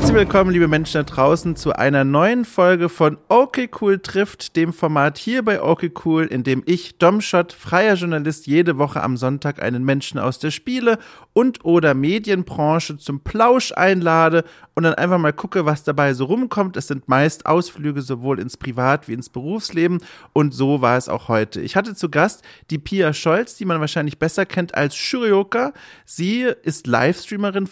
Herzlich willkommen, liebe Menschen da draußen, zu einer neuen Folge von Okay Cool trifft, dem Format hier bei Okay Cool, in dem ich, Domshot, freier Journalist, jede Woche am Sonntag einen Menschen aus der Spiele- und oder Medienbranche zum Plausch einlade und dann einfach mal gucke, was dabei so rumkommt. Es sind meist Ausflüge sowohl ins Privat- wie ins Berufsleben und so war es auch heute. Ich hatte zu Gast die Pia Scholz, die man wahrscheinlich besser kennt als Shurioka. Sie ist Livestreamerin,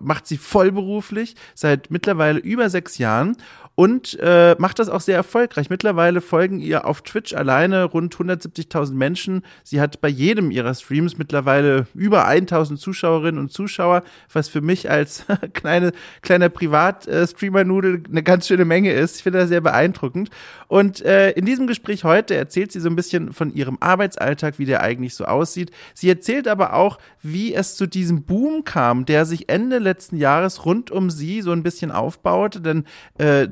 macht sie vollberuflich seit mittlerweile über sechs Jahren und äh, macht das auch sehr erfolgreich. Mittlerweile folgen ihr auf Twitch alleine rund 170.000 Menschen. Sie hat bei jedem ihrer Streams mittlerweile über 1000 Zuschauerinnen und Zuschauer, was für mich als kleine, kleiner Privat-Streamer-Nudel eine ganz schöne Menge ist. Ich finde das sehr beeindruckend. Und äh, in diesem Gespräch heute erzählt sie so ein bisschen von ihrem Arbeitsalltag, wie der eigentlich so aussieht. Sie erzählt aber auch, wie es zu diesem Boom kam, der sich Ende letzten Jahres rund um sie so ein bisschen aufbaute, denn äh,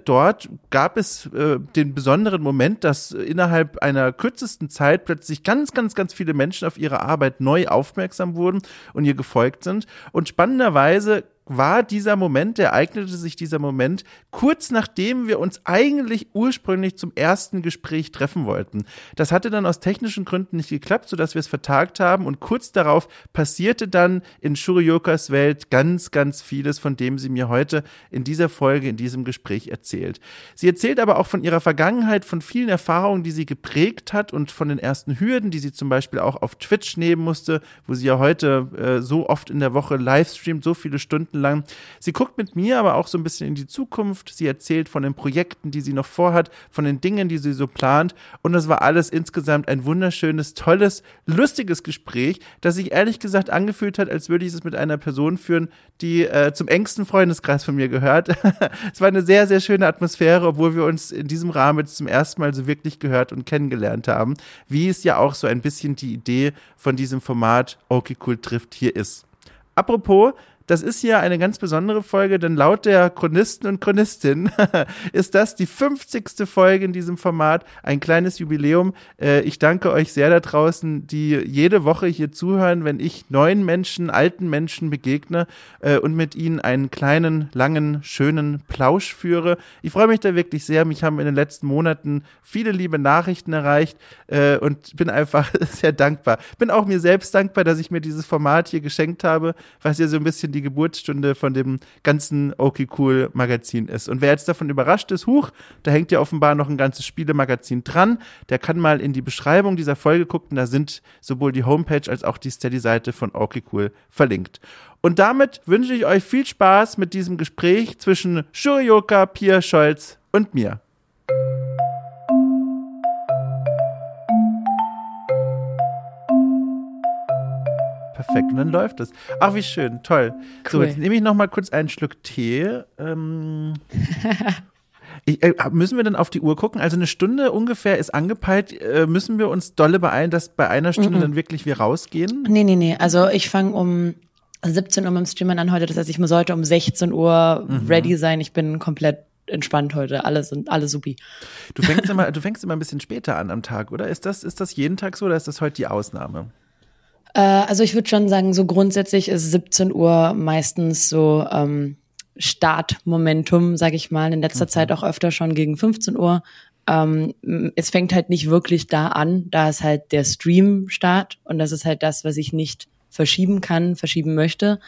gab es äh, den besonderen Moment, dass innerhalb einer kürzesten Zeit plötzlich ganz, ganz, ganz viele Menschen auf ihre Arbeit neu aufmerksam wurden und ihr gefolgt sind. Und spannenderweise war dieser Moment, ereignete sich dieser Moment kurz nachdem wir uns eigentlich ursprünglich zum ersten Gespräch treffen wollten. Das hatte dann aus technischen Gründen nicht geklappt, sodass wir es vertagt haben und kurz darauf passierte dann in Shuriokas Welt ganz, ganz vieles, von dem sie mir heute in dieser Folge, in diesem Gespräch erzählt. Sie erzählt aber auch von ihrer Vergangenheit, von vielen Erfahrungen, die sie geprägt hat und von den ersten Hürden, die sie zum Beispiel auch auf Twitch nehmen musste, wo sie ja heute äh, so oft in der Woche livestreamt, so viele Stunden Stunden lang. Sie guckt mit mir aber auch so ein bisschen in die Zukunft. Sie erzählt von den Projekten, die sie noch vorhat, von den Dingen, die sie so plant. Und das war alles insgesamt ein wunderschönes, tolles, lustiges Gespräch, das sich ehrlich gesagt angefühlt hat, als würde ich es mit einer Person führen, die äh, zum engsten Freundeskreis von mir gehört. es war eine sehr, sehr schöne Atmosphäre, obwohl wir uns in diesem Rahmen jetzt zum ersten Mal so wirklich gehört und kennengelernt haben, wie es ja auch so ein bisschen die Idee von diesem Format Okay Cool trifft hier ist. Apropos, das ist hier eine ganz besondere Folge, denn laut der Chronisten und Chronistin ist das die 50. Folge in diesem Format, ein kleines Jubiläum. Äh, ich danke euch sehr da draußen, die jede Woche hier zuhören, wenn ich neuen Menschen, alten Menschen begegne äh, und mit ihnen einen kleinen, langen, schönen Plausch führe. Ich freue mich da wirklich sehr. Mich haben in den letzten Monaten viele liebe Nachrichten erreicht äh, und bin einfach sehr dankbar. Bin auch mir selbst dankbar, dass ich mir dieses Format hier geschenkt habe, was ja so ein bisschen die Geburtsstunde von dem ganzen Okay Cool Magazin ist. Und wer jetzt davon überrascht ist, huch, da hängt ja offenbar noch ein ganzes Spielemagazin dran, der kann mal in die Beschreibung dieser Folge gucken, da sind sowohl die Homepage als auch die Steady-Seite von Okay Cool verlinkt. Und damit wünsche ich euch viel Spaß mit diesem Gespräch zwischen Shurioka, Pia Scholz und mir. Perfekt. Und dann läuft es. Ach, wie schön. Toll. Cool. So, jetzt nehme ich noch mal kurz einen Schluck Tee. Ähm, ich, äh, müssen wir dann auf die Uhr gucken? Also eine Stunde ungefähr ist angepeilt. Äh, müssen wir uns dolle beeilen, dass bei einer Stunde mm -mm. dann wirklich wir rausgehen? Nee, nee, nee. Also ich fange um 17 Uhr mit dem Streamer an heute. Das heißt, ich muss heute um 16 Uhr mhm. ready sein. Ich bin komplett entspannt heute. Alles und alles supi. Du fängst immer, du fängst immer ein bisschen später an am Tag, oder? Ist das, ist das jeden Tag so oder ist das heute die Ausnahme? Äh, also ich würde schon sagen, so grundsätzlich ist 17 Uhr meistens so ähm, Startmomentum, sag ich mal. In letzter mhm. Zeit auch öfter schon gegen 15 Uhr. Ähm, es fängt halt nicht wirklich da an, da ist halt der Stream-Start und das ist halt das, was ich nicht verschieben kann, verschieben möchte.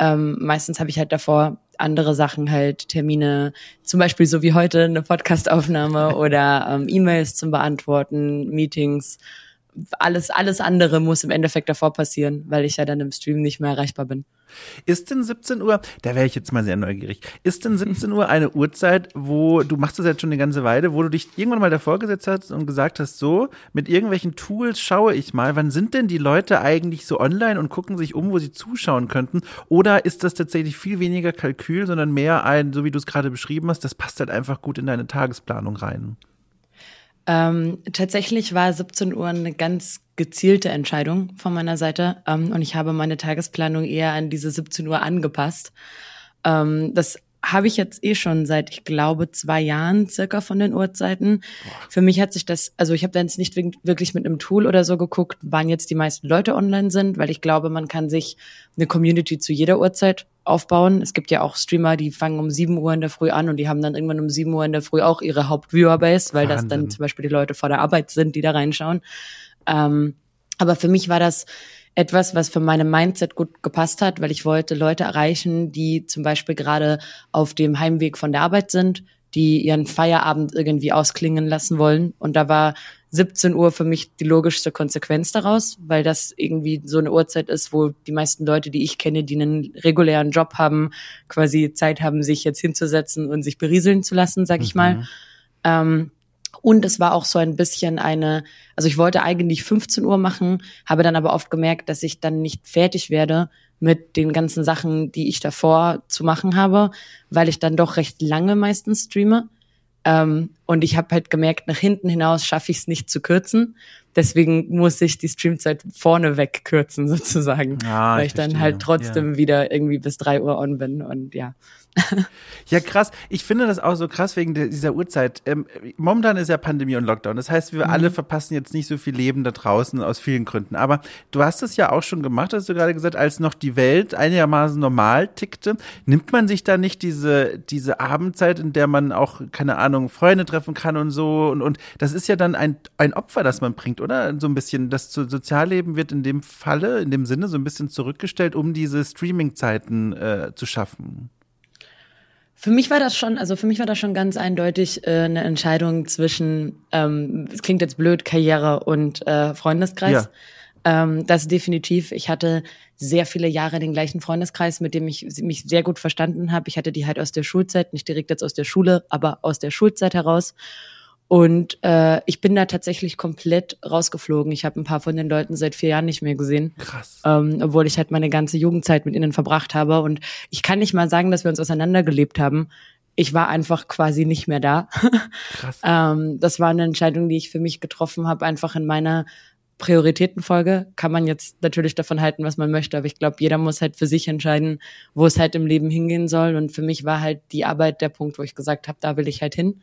Ähm, meistens habe ich halt davor andere Sachen halt, Termine, zum Beispiel so wie heute eine Podcastaufnahme oder ähm, E-Mails zum Beantworten, Meetings alles, alles andere muss im Endeffekt davor passieren, weil ich ja dann im Stream nicht mehr erreichbar bin. Ist denn 17 Uhr, da wäre ich jetzt mal sehr neugierig, ist denn 17 Uhr eine Uhrzeit, wo du machst das jetzt schon eine ganze Weile, wo du dich irgendwann mal davor gesetzt hast und gesagt hast, so, mit irgendwelchen Tools schaue ich mal, wann sind denn die Leute eigentlich so online und gucken sich um, wo sie zuschauen könnten? Oder ist das tatsächlich viel weniger Kalkül, sondern mehr ein, so wie du es gerade beschrieben hast, das passt halt einfach gut in deine Tagesplanung rein? Ähm, tatsächlich war 17 Uhr eine ganz gezielte Entscheidung von meiner Seite ähm, und ich habe meine Tagesplanung eher an diese 17 Uhr angepasst. Ähm, das habe ich jetzt eh schon seit, ich glaube, zwei Jahren circa von den Uhrzeiten. Boah. Für mich hat sich das, also ich habe da jetzt nicht wirklich mit einem Tool oder so geguckt, wann jetzt die meisten Leute online sind, weil ich glaube, man kann sich eine Community zu jeder Uhrzeit aufbauen. Es gibt ja auch Streamer, die fangen um 7 Uhr in der Früh an und die haben dann irgendwann um 7 Uhr in der Früh auch ihre Hauptviewerbase, weil Wahnsinn. das dann zum Beispiel die Leute vor der Arbeit sind, die da reinschauen. Ähm, aber für mich war das etwas, was für meine Mindset gut gepasst hat, weil ich wollte Leute erreichen, die zum Beispiel gerade auf dem Heimweg von der Arbeit sind, die ihren Feierabend irgendwie ausklingen lassen wollen. Und da war 17 Uhr für mich die logischste Konsequenz daraus, weil das irgendwie so eine Uhrzeit ist, wo die meisten Leute, die ich kenne, die einen regulären Job haben, quasi Zeit haben, sich jetzt hinzusetzen und sich berieseln zu lassen, sag ich mhm. mal. Ähm, und es war auch so ein bisschen eine, also ich wollte eigentlich 15 Uhr machen, habe dann aber oft gemerkt, dass ich dann nicht fertig werde mit den ganzen Sachen, die ich davor zu machen habe, weil ich dann doch recht lange meistens streame. Ähm, und ich habe halt gemerkt, nach hinten hinaus schaffe ich es nicht zu kürzen. Deswegen muss ich die Streamzeit vorne weg kürzen sozusagen, ah, weil ich, ich dann halt trotzdem ja. wieder irgendwie bis drei Uhr on bin und ja. Ja, krass. Ich finde das auch so krass wegen dieser Uhrzeit. Ähm, momentan ist ja Pandemie und Lockdown. Das heißt, wir mhm. alle verpassen jetzt nicht so viel Leben da draußen aus vielen Gründen. Aber du hast es ja auch schon gemacht, hast du gerade gesagt, als noch die Welt einigermaßen normal tickte. Nimmt man sich da nicht diese, diese Abendzeit, in der man auch, keine Ahnung, Freunde treffen kann und so? Und, und das ist ja dann ein, ein Opfer, das man bringt, oder? So ein bisschen. Das Sozialleben wird in dem Falle, in dem Sinne, so ein bisschen zurückgestellt, um diese Streaming-Zeiten äh, zu schaffen. Für mich war das schon, also für mich war das schon ganz eindeutig äh, eine Entscheidung zwischen, ähm, es klingt jetzt blöd, Karriere und äh, Freundeskreis. Ja. Ähm, das definitiv. Ich hatte sehr viele Jahre den gleichen Freundeskreis, mit dem ich mich sehr gut verstanden habe. Ich hatte die halt aus der Schulzeit, nicht direkt jetzt aus der Schule, aber aus der Schulzeit heraus. Und äh, ich bin da tatsächlich komplett rausgeflogen. Ich habe ein paar von den Leuten seit vier Jahren nicht mehr gesehen. Krass. Ähm, obwohl ich halt meine ganze Jugendzeit mit ihnen verbracht habe. Und ich kann nicht mal sagen, dass wir uns auseinandergelebt haben. Ich war einfach quasi nicht mehr da. Krass. ähm, das war eine Entscheidung, die ich für mich getroffen habe, einfach in meiner Prioritätenfolge. Kann man jetzt natürlich davon halten, was man möchte, aber ich glaube, jeder muss halt für sich entscheiden, wo es halt im Leben hingehen soll. Und für mich war halt die Arbeit der Punkt, wo ich gesagt habe, da will ich halt hin.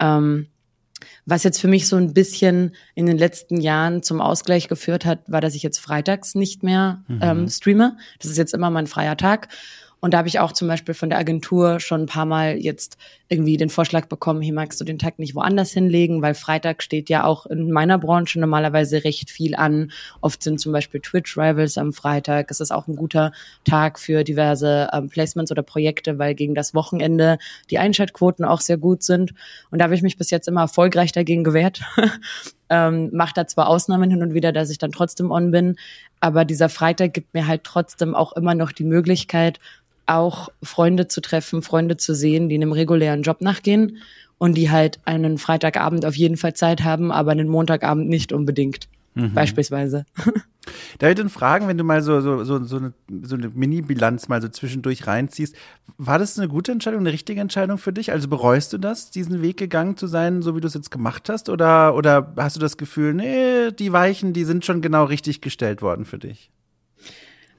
Ähm, was jetzt für mich so ein bisschen in den letzten Jahren zum Ausgleich geführt hat, war, dass ich jetzt freitags nicht mehr mhm. ähm, streame. Das ist jetzt immer mein freier Tag. Und da habe ich auch zum Beispiel von der Agentur schon ein paar Mal jetzt irgendwie den Vorschlag bekommen, hier magst du den Tag nicht woanders hinlegen, weil Freitag steht ja auch in meiner Branche normalerweise recht viel an. Oft sind zum Beispiel Twitch-Rivals am Freitag. Es ist auch ein guter Tag für diverse ähm, Placements oder Projekte, weil gegen das Wochenende die Einschaltquoten auch sehr gut sind. Und da habe ich mich bis jetzt immer erfolgreich dagegen gewehrt. ähm, macht da zwar Ausnahmen hin und wieder, dass ich dann trotzdem on bin, aber dieser Freitag gibt mir halt trotzdem auch immer noch die Möglichkeit, auch Freunde zu treffen, Freunde zu sehen, die einem regulären Job nachgehen und die halt einen Freitagabend auf jeden Fall Zeit haben, aber einen Montagabend nicht unbedingt. Mhm. Beispielsweise. Darf ich denn fragen, wenn du mal so, so, so, so eine, so eine Mini-Bilanz mal so zwischendurch reinziehst, war das eine gute Entscheidung, eine richtige Entscheidung für dich? Also bereust du das, diesen Weg gegangen zu sein, so wie du es jetzt gemacht hast? Oder, oder hast du das Gefühl, nee, die Weichen, die sind schon genau richtig gestellt worden für dich?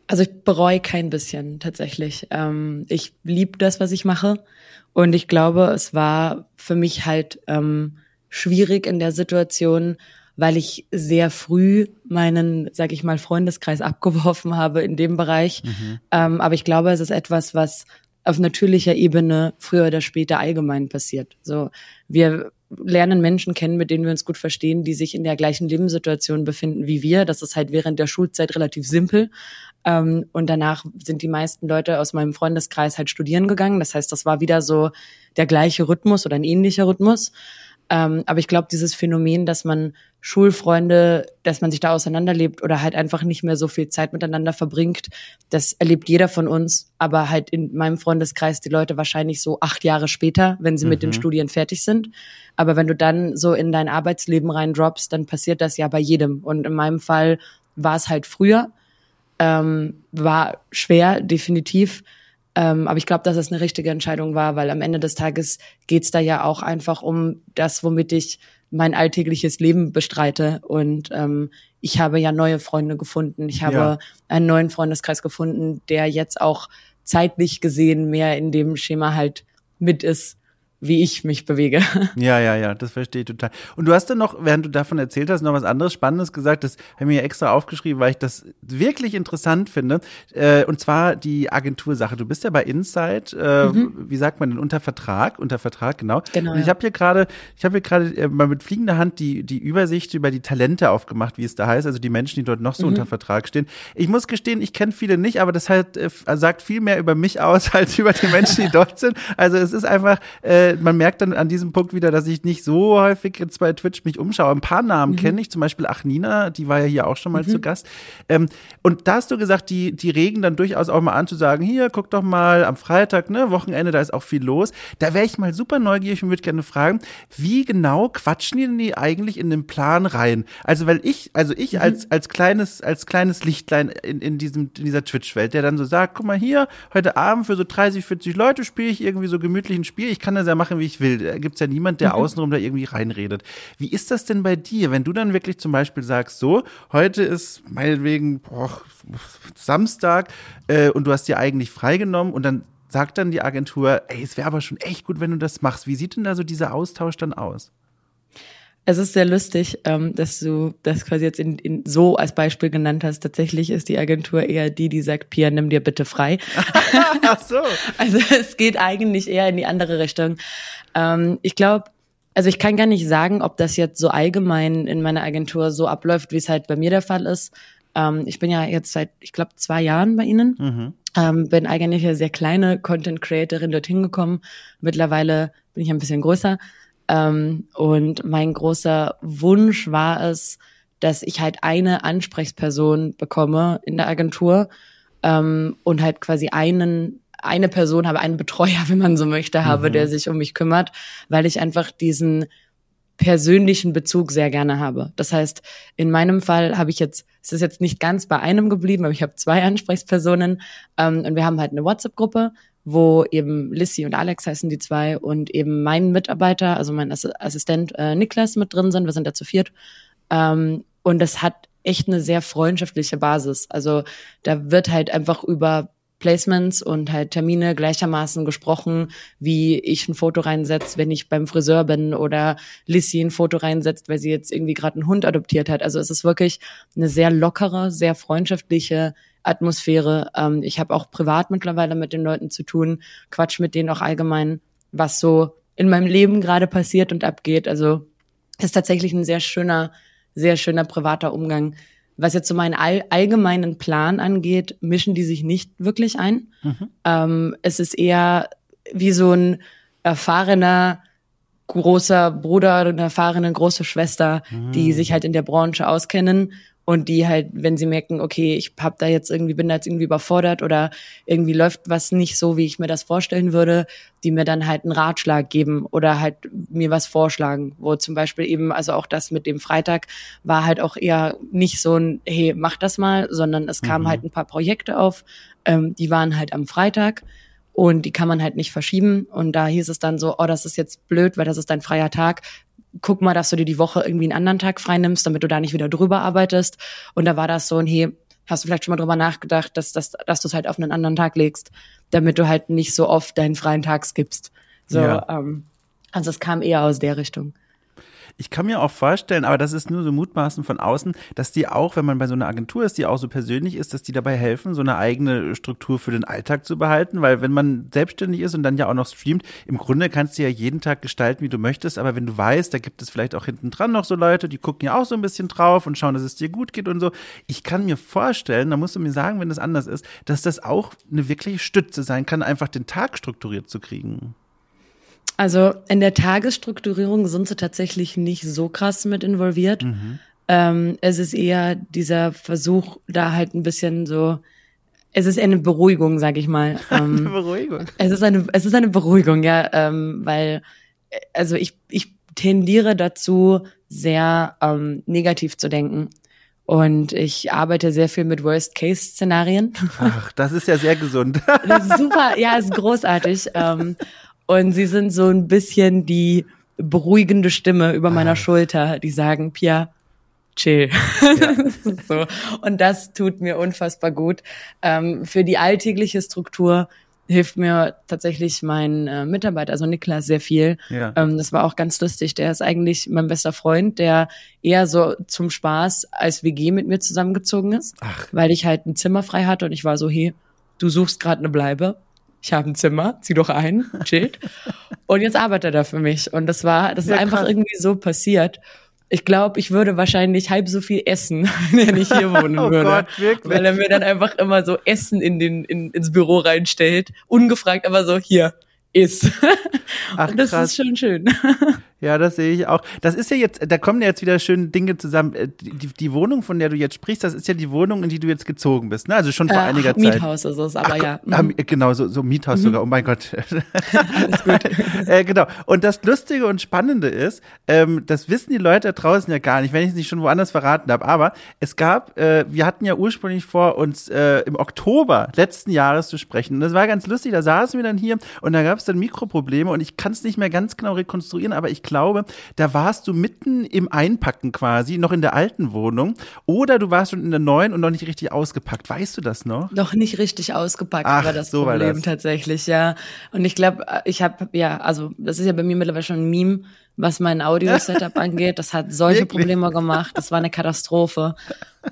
Also ich bereue kein bisschen tatsächlich. Ähm, ich liebe das, was ich mache. Und ich glaube, es war für mich halt ähm, schwierig in der Situation, weil ich sehr früh meinen, sag ich mal, Freundeskreis abgeworfen habe in dem Bereich. Mhm. Ähm, aber ich glaube, es ist etwas, was auf natürlicher Ebene früher oder später allgemein passiert. So, wir lernen Menschen kennen, mit denen wir uns gut verstehen, die sich in der gleichen Lebenssituation befinden wie wir. Das ist halt während der Schulzeit relativ simpel. Ähm, und danach sind die meisten Leute aus meinem Freundeskreis halt studieren gegangen. Das heißt, das war wieder so der gleiche Rhythmus oder ein ähnlicher Rhythmus. Ähm, aber ich glaube, dieses Phänomen, dass man Schulfreunde, dass man sich da auseinanderlebt oder halt einfach nicht mehr so viel Zeit miteinander verbringt, das erlebt jeder von uns, aber halt in meinem Freundeskreis die Leute wahrscheinlich so acht Jahre später, wenn sie mhm. mit den mhm. Studien fertig sind. Aber wenn du dann so in dein Arbeitsleben reindroppst, dann passiert das ja bei jedem. Und in meinem Fall war es halt früher, ähm, war schwer, definitiv. Ähm, aber ich glaube, dass es eine richtige Entscheidung war, weil am Ende des Tages geht's da ja auch einfach um das, womit ich mein alltägliches Leben bestreite. Und ähm, ich habe ja neue Freunde gefunden. Ich habe ja. einen neuen Freundeskreis gefunden, der jetzt auch zeitlich gesehen mehr in dem Schema halt mit ist, wie ich mich bewege. Ja, ja, ja, das verstehe ich total. Und du hast dann noch, während du davon erzählt hast, noch was anderes Spannendes gesagt. Das habe ich mir extra aufgeschrieben, weil ich das wirklich interessant finde. Äh, und zwar die Agentursache. Du bist ja bei Insight, äh, mhm. wie sagt man denn, unter Vertrag? Unter Vertrag, genau. genau und ich habe hier gerade, ich habe hier gerade äh, mal mit fliegender Hand die, die Übersicht über die Talente aufgemacht, wie es da heißt, also die Menschen, die dort noch so mhm. unter Vertrag stehen. Ich muss gestehen, ich kenne viele nicht, aber das halt, sagt viel mehr über mich aus als über die Menschen, die dort sind. Also es ist einfach, äh, man merkt dann an diesem Punkt wieder, dass ich nicht so häufig jetzt bei Twitch mich umschaue. Ein paar Namen mhm. kenne ich, zum Beispiel Achnina, die war ja hier auch schon mal mhm. zu Gast. Ähm, und da hast du gesagt, die, die regen dann durchaus auch mal an zu sagen, hier, guck doch mal am Freitag, ne, Wochenende, da ist auch viel los. Da wäre ich mal super neugierig und würde gerne fragen, wie genau quatschen die denn die eigentlich in den Plan rein? Also, weil ich, also ich mhm. als, als kleines, als kleines Lichtlein in, in diesem, in dieser Twitch-Welt, der dann so sagt, guck mal hier, heute Abend für so 30, 40 Leute spiele ich irgendwie so gemütlich ein Spiel. Ich kann das ja machen, wie ich will. Da gibt's ja niemand, der mhm. außenrum da irgendwie reinredet. Wie ist das denn bei dir, wenn du dann wirklich zum Beispiel sagst, so, heute ist meinetwegen boah, Samstag äh, und du hast dir eigentlich freigenommen und dann sagt dann die Agentur, ey, es wäre aber schon echt gut, wenn du das machst. Wie sieht denn da so dieser Austausch dann aus? Es ist sehr lustig, ähm, dass du das quasi jetzt in, in so als Beispiel genannt hast. Tatsächlich ist die Agentur eher die, die sagt, Pia, nimm dir bitte frei. Ach so. also es geht eigentlich eher in die andere Richtung. Ähm, ich glaube, also ich kann gar nicht sagen, ob das jetzt so allgemein in meiner Agentur so abläuft, wie es halt bei mir der Fall ist. Ähm, ich bin ja jetzt seit, ich glaube, zwei Jahren bei Ihnen. Mhm. Ähm, bin eigentlich eine sehr kleine Content Creatorin dorthin gekommen. Mittlerweile bin ich ein bisschen größer. Ähm, und mein großer Wunsch war es, dass ich halt eine Ansprechperson bekomme in der Agentur ähm, und halt quasi einen eine Person habe, einen Betreuer, wenn man so möchte, habe, mhm. der sich um mich kümmert, weil ich einfach diesen persönlichen Bezug sehr gerne habe. Das heißt, in meinem Fall habe ich jetzt, es ist jetzt nicht ganz bei einem geblieben, aber ich habe zwei Ansprechpersonen ähm, und wir haben halt eine WhatsApp-Gruppe, wo eben Lissy und Alex heißen die zwei und eben mein Mitarbeiter, also mein Assistent äh, Niklas mit drin sind. Wir sind da zu viert. Ähm, und das hat echt eine sehr freundschaftliche Basis. Also da wird halt einfach über Placements und halt Termine gleichermaßen gesprochen, wie ich ein Foto reinsetze, wenn ich beim Friseur bin oder Lissy ein Foto reinsetzt, weil sie jetzt irgendwie gerade einen Hund adoptiert hat. Also es ist wirklich eine sehr lockere, sehr freundschaftliche Atmosphäre. Ähm, ich habe auch privat mittlerweile mit den Leuten zu tun, quatsch mit denen auch allgemein, was so in meinem Leben gerade passiert und abgeht. Also ist tatsächlich ein sehr schöner, sehr schöner privater Umgang. Was jetzt so meinen all, allgemeinen Plan angeht, mischen die sich nicht wirklich ein. Mhm. Ähm, es ist eher wie so ein erfahrener großer Bruder oder eine erfahrene große Schwester, mhm. die sich halt in der Branche auskennen und die halt, wenn sie merken, okay, ich hab da jetzt irgendwie, bin da jetzt irgendwie überfordert oder irgendwie läuft was nicht so, wie ich mir das vorstellen würde, die mir dann halt einen Ratschlag geben oder halt mir was vorschlagen, wo zum Beispiel eben, also auch das mit dem Freitag war halt auch eher nicht so ein, hey, mach das mal, sondern es kamen mhm. halt ein paar Projekte auf, ähm, die waren halt am Freitag und die kann man halt nicht verschieben. Und da hieß es dann so, oh, das ist jetzt blöd, weil das ist dein freier Tag guck mal, dass du dir die Woche irgendwie einen anderen Tag freinimmst, damit du da nicht wieder drüber arbeitest. Und da war das so ein, hey, hast du vielleicht schon mal drüber nachgedacht, dass, dass, dass du es halt auf einen anderen Tag legst, damit du halt nicht so oft deinen freien Tag skippst. So, ja. ähm, also es kam eher aus der Richtung. Ich kann mir auch vorstellen, aber das ist nur so Mutmaßen von außen, dass die auch, wenn man bei so einer Agentur ist, die auch so persönlich ist, dass die dabei helfen, so eine eigene Struktur für den Alltag zu behalten, weil wenn man selbstständig ist und dann ja auch noch streamt, im Grunde kannst du ja jeden Tag gestalten, wie du möchtest, aber wenn du weißt, da gibt es vielleicht auch hinten dran noch so Leute, die gucken ja auch so ein bisschen drauf und schauen, dass es dir gut geht und so. Ich kann mir vorstellen, da musst du mir sagen, wenn das anders ist, dass das auch eine wirkliche Stütze sein kann, einfach den Tag strukturiert zu kriegen. Also in der Tagesstrukturierung sind sie tatsächlich nicht so krass mit involviert. Mhm. Ähm, es ist eher dieser Versuch, da halt ein bisschen so, es ist eine Beruhigung, sag ich mal. Ähm, eine Beruhigung. Es ist eine, es ist eine Beruhigung, ja, ähm, weil, also ich, ich tendiere dazu, sehr ähm, negativ zu denken. Und ich arbeite sehr viel mit Worst-Case-Szenarien. Ach, das ist ja sehr gesund. Das ist super, ja, ist großartig. Ähm, und sie sind so ein bisschen die beruhigende Stimme über meiner ah. Schulter, die sagen, Pia, chill. Ja. so. Und das tut mir unfassbar gut. Ähm, für die alltägliche Struktur hilft mir tatsächlich mein äh, Mitarbeiter, also Niklas, sehr viel. Ja. Ähm, das war auch ganz lustig. Der ist eigentlich mein bester Freund, der eher so zum Spaß als WG mit mir zusammengezogen ist, Ach. weil ich halt ein Zimmer frei hatte und ich war so, hey, du suchst gerade eine Bleibe. Ich habe ein Zimmer, zieh doch ein, chillt. und jetzt arbeitet er für mich. Und das war, das ist Ja, einfach krass. irgendwie so passiert. Ich glaube, ich würde wahrscheinlich halb so viel essen, wenn ich hier wohnen Oh würde. Gott, wirklich? Weil er mir dann einfach immer so Essen in den, in, ins Büro reinstellt. Ungefragt, aber so, hier, iss. Ach, Und das krass. ist schon schön. Ja, das sehe ich auch. Das ist ja jetzt, da kommen ja jetzt wieder schöne Dinge zusammen. Äh, Die, die Wohnung, von der du jetzt sprichst, das ist ja die Wohnung, in die du jetzt gezogen bist, ne? Also schon vor Äh, einiger Zeit. Miethaus ist es, aber Ach, ja. ah, Mhm. genau, so, so Miethaus sogar. Oh mein Gott. Alles gut. äh, genau. Und das Lustige und Spannende ist, ähm, das wissen die Leute da draußen ja gar nicht, wenn ich es nicht schon woanders verraten habe. Aber es gab, äh, wir hatten ja ursprünglich vor, uns äh, im Oktober letzten Jahres zu sprechen. Und das war ganz lustig. Da saßen wir dann hier und da gab es dann Mikroprobleme und ich kann es nicht mehr ganz genau rekonstruieren, aber ich glaube, da warst du mitten im Einpacken quasi, noch in der alten Wohnung, oder du warst schon in der neuen und noch nicht richtig ausgepackt. Weißt du das noch? Noch nicht richtig ausgepackt Ach, war das so war Problem das. tatsächlich, ja. Und ich glaube, ich habe, ja, also das ist ja bei mir mittlerweile schon ein Meme, was mein Audio-Setup angeht. Das hat solche Wirklich? Probleme gemacht. Das war eine Katastrophe.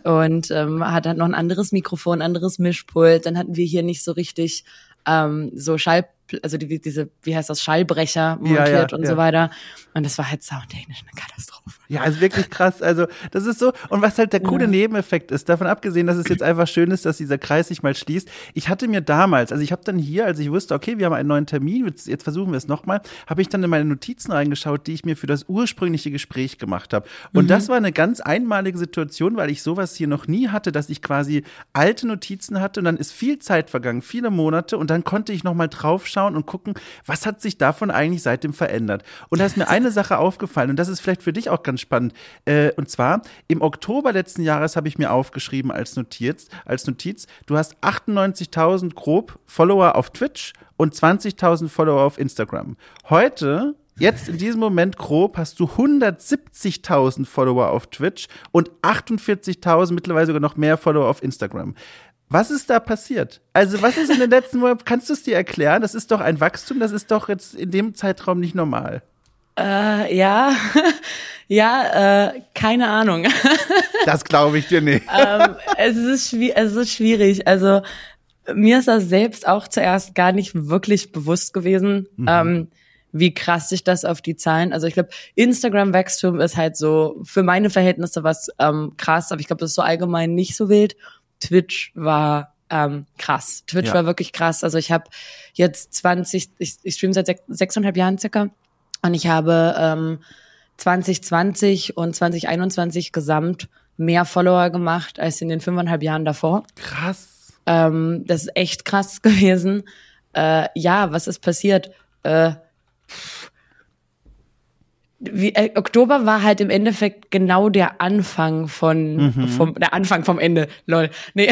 Und ähm, hat halt noch ein anderes Mikrofon, anderes Mischpult. Dann hatten wir hier nicht so richtig ähm, so Schall, also die, diese, wie heißt das, Schallbrecher montiert Ja, ja, und ja. so weiter. Und das war halt soundtechnisch eine Katastrophe. Ja, also wirklich krass. Also, das ist so. Und was halt der coole. Nebeneffekt ist, davon abgesehen, dass es jetzt einfach schön ist, dass dieser Kreis sich mal schließt. Ich hatte mir damals, also ich habe dann hier, als ich wusste, okay, wir haben einen neuen Termin, jetzt, versuchen wir es nochmal, habe ich dann in meine Notizen reingeschaut, die ich mir für das ursprüngliche Gespräch gemacht habe. Und das war eine ganz einmalige Situation, weil ich sowas hier noch nie hatte, dass ich quasi alte Notizen hatte und dann ist viel Zeit vergangen, viele Monate und dann konnte ich nochmal draufschauen und gucken, was hat sich davon eigentlich seitdem verändert. Und da ist mir eine Sache aufgefallen und das ist vielleicht für dich auch ganz spannend. Äh, und zwar im Oktober letzten Jahres habe ich mir aufgeschrieben als Notiz, als Notiz, du hast 98.000 grob Follower auf Twitch und 20.000 Follower auf Instagram. Heute Jetzt in diesem Moment grob hast du 170.000 Follower auf Twitch und 48.000 mittlerweile sogar noch mehr Follower auf Instagram. Was ist da passiert? Also was ist in den letzten Monaten, kannst du es dir erklären? Das ist doch ein Wachstum, das ist doch jetzt in dem Zeitraum nicht normal. Äh, ja, ja, äh, keine Ahnung. Das glaube ich dir nicht. ähm, es, ist es ist schwierig. Also mir ist das selbst auch zuerst gar nicht wirklich bewusst gewesen, ähm, wie krass sich das auf die Zahlen. Also ich glaube, Instagram-Wachstum ist halt so für meine Verhältnisse was ähm, krass, aber ich glaube, das ist so allgemein nicht so wild. Twitch war ähm, krass. Twitch Ja. war wirklich krass. Also ich habe jetzt 20, ich, ich streame seit sech- sechseinhalb Jahren circa und ich habe ähm, 2020 und 2021 gesamt mehr Follower gemacht als in den fünfeinhalb Jahren davor. Krass. Ähm, das ist echt krass gewesen. Äh, ja, was ist passiert? Äh, wie, äh, Oktober war halt im Endeffekt genau der Anfang von vom der Anfang vom Ende. Lol. Nee.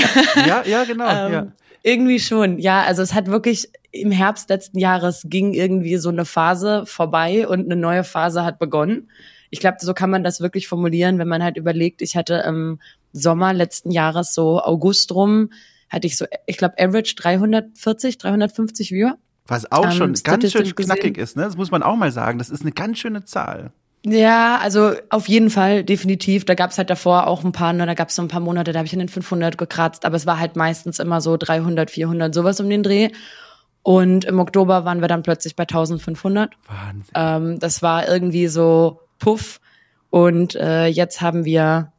Ja, ja, genau. Ähm, ja. Irgendwie schon, ja. Also es hat wirklich im Herbst letzten Jahres ging irgendwie so eine Phase vorbei und eine neue Phase hat begonnen. Ich glaube, so kann man das wirklich formulieren, wenn man halt überlegt, ich hatte im Sommer letzten Jahres so August rum, hatte ich so, ich glaube, average 340, 350 Viewer. Was auch ähm, schon ganz schön knackig gesehen- ist, ne? Das muss man auch mal sagen. Das ist eine ganz schöne Zahl. Ja, also auf jeden Fall, definitiv. Da gab's halt davor auch ein paar, ne, da gab's so ein paar Monate, da habe ich in den 500 gekratzt, aber es war halt meistens immer so 300, 400, sowas um den Dreh. Und im Oktober waren wir dann plötzlich bei 1500. Wahnsinn. Ähm, das war irgendwie so puff. Und äh, jetzt haben wir